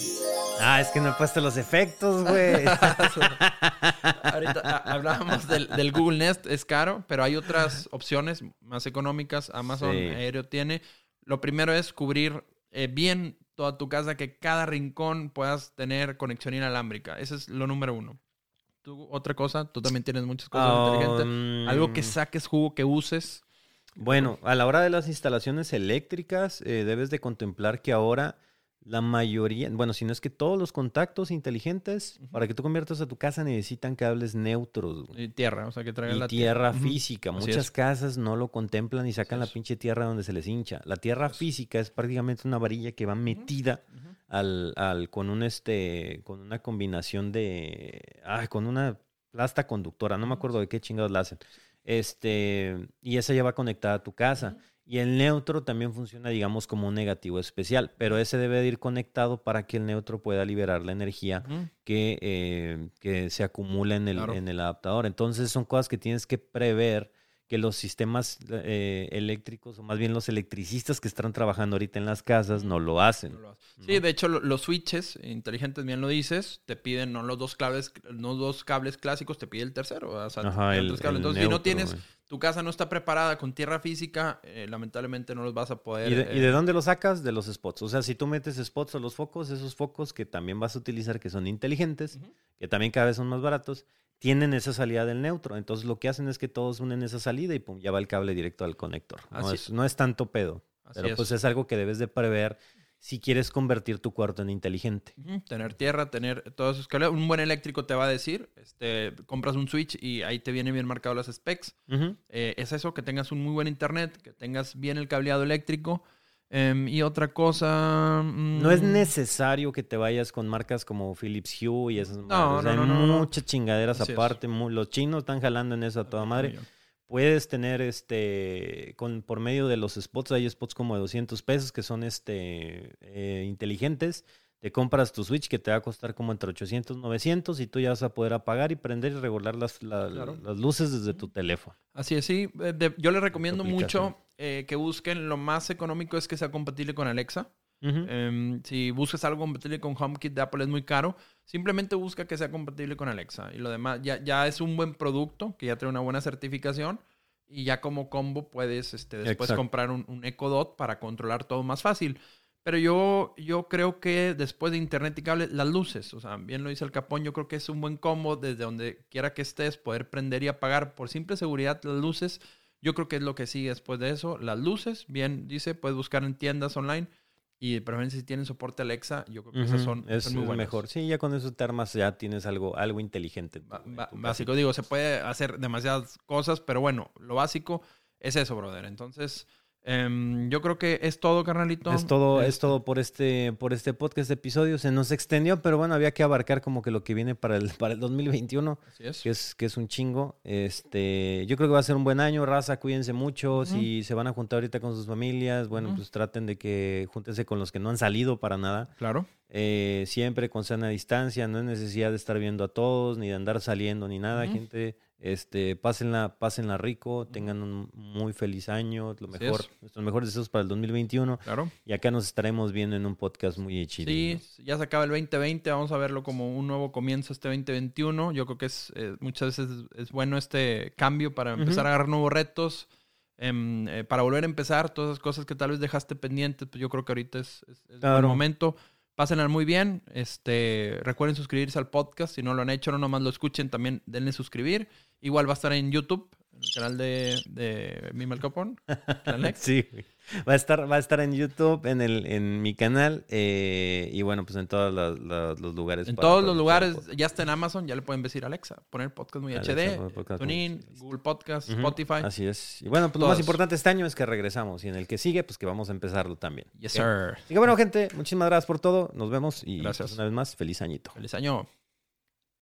Ah, es que no he puesto los efectos, güey. *laughs* Ahorita ah, hablábamos del, del Google Nest, es caro, pero hay otras opciones más económicas. Amazon Sí. Aéreo tiene. Lo primero es cubrir eh, bien toda tu casa, que cada rincón puedas tener conexión inalámbrica. Ese es lo número uno. ¿Tú, otra cosa, tú también tienes muchas cosas inteligentes. Um, Algo que saques jugo, que uses. Bueno, a la hora de las instalaciones eléctricas, eh, debes de contemplar que ahora la mayoría, bueno, si no es que todos los contactos inteligentes, para que tú conviertas a tu casa necesitan cables neutros. güey. Y tierra, o sea, que traigan Y la tierra Ujú. física. Muchas casas no lo contemplan y sacan la pinche tierra donde se les hincha. La tierra física es prácticamente una varilla que va metida al, al- con un este, con una combinación de, ah, con una plasta conductora, no me acuerdo de qué chingados la hacen. Este, y esa ya va conectada a tu casa. Y el neutro también funciona, digamos, como un negativo especial, pero ese debe de ir conectado para que el neutro pueda liberar la energía que, eh, que se acumula en el, Claro. en el adaptador. Entonces son cosas que tienes que prever que los sistemas eh, eléctricos, o más bien los electricistas que están trabajando ahorita en las casas, no lo hacen. No lo hace. Sí, de hecho, lo- los switches inteligentes, bien lo dices, te piden no los dos cables, no dos cables clásicos, te pide el tercero. O sea, Ajá, el, Entonces, si no tienes, tu casa no está preparada con tierra física, eh, lamentablemente no los vas a poder. ¿Y de, y eh, de dónde lo sacas? De los spots. O sea, si tú metes spots a los focos, esos focos que también vas a utilizar, que son inteligentes, que también cada vez son más baratos, tienen esa salida del neutro. Entonces lo que hacen es que todos unen esa salida y pum, ya va el cable directo al conector. No, es, no es tanto pedo, así pero es. pues es algo que debes de prever si quieres convertir tu cuarto en inteligente. Tener tierra, tener todos esos cables. Un buen eléctrico te va a decir, este, compras un switch y ahí te vienen bien marcados las specs. Eh, es eso, que tengas un muy buen internet, que tengas bien el cableado eléctrico. Em, y otra cosa. No es mm, necesario que te vayas con marcas como Philips Hue y esas No, madres. O sea, no, hay no, no. muchas chingaderas Así aparte. Los chinos están jalando en eso a toda madre. Puedes tener este con por medio de los spots, hay spots como de 200 pesos que son este eh, inteligentes. Te compras tu Switch que te va a costar como entre 800 y 900 y tú ya vas a poder apagar y prender y regular las, la- Claro. las luces desde tu teléfono. Así es, sí. Eh, de- yo les recomiendo mucho eh, que busquen. Lo más económico es que sea compatible con Alexa. Em, si buscas algo compatible con HomeKit de Apple es muy caro. Simplemente busca que sea compatible con Alexa. Y lo demás ya, ya es un buen producto que ya trae una buena certificación. Y ya como combo puedes este, después Exacto. comprar un, un Echo Dot para controlar todo más fácil. Pero yo, yo creo que después de Internet y cable, las luces, o sea, bien lo dice el Capón, yo creo que es un buen combo desde donde quiera que estés, poder prender y apagar por simple seguridad las luces. Yo creo que es lo que sigue después de eso. Las luces, bien dice, puedes buscar en tiendas online. Y de preferencia si tienen soporte Alexa, yo creo que esas Ujú. son, es, son muy es mejor. Sí, ya con eso te armas, ya tienes algo, algo inteligente. Ba- ba- básico, digo, se puede hacer demasiadas cosas, pero bueno, lo básico es eso, brother. Entonces, em, yo creo que es todo, carnalito. Es todo, es Este, todo por este, por este podcast episodio. Se nos extendió, pero bueno, había que abarcar como que lo que viene para el, *laughs* para el 2021, Así es. que es, que es un chingo. Este, yo creo que va a ser un buen año, raza, cuídense mucho. Si se van a juntar ahorita con sus familias, bueno, pues traten de que júntense con los que no han salido para nada. Claro. Eh, siempre con sana distancia, no hay necesidad de estar viendo a todos, ni de andar saliendo, ni nada, gente. Este, pásenla, pásenla rico, tengan un muy feliz año, lo mejor, es. nuestros mejores deseos para el 2021. Claro. Y acá nos estaremos viendo en un podcast muy chido. Sí, ya se acaba el 2020, vamos a verlo como un nuevo comienzo este 2021. Yo creo que es eh, muchas veces es bueno este cambio para empezar a agarrar nuevos retos, em, eh, para volver a empezar todas esas cosas que tal vez dejaste pendientes, pues yo creo que ahorita es, es, es Claro. buen momento. Pásenla muy bien. Este, recuerden suscribirse al podcast. Si no lo han hecho, no nomás lo escuchen, también denle suscribir. Igual va a estar en YouTube, en el canal de, de Mima el Capón. *laughs* Sí, va a estar, va a estar en YouTube, en el, en mi canal, eh, y bueno, pues en todos los, los- los lugares. En todos los lugares, ya está en Amazon, ya le pueden decir Alexa, poner podcast muy Alexa, HD, podcast TuneIn. Google Podcast, Spotify. Así es. Y bueno, pues lo más importante este año es que regresamos, y en el que sigue, pues que vamos a empezarlo también. Yes, sir. Así que bueno, gente, muchísimas gracias por todo. Nos vemos y Gracias. pues, una vez más, feliz añito. Feliz año.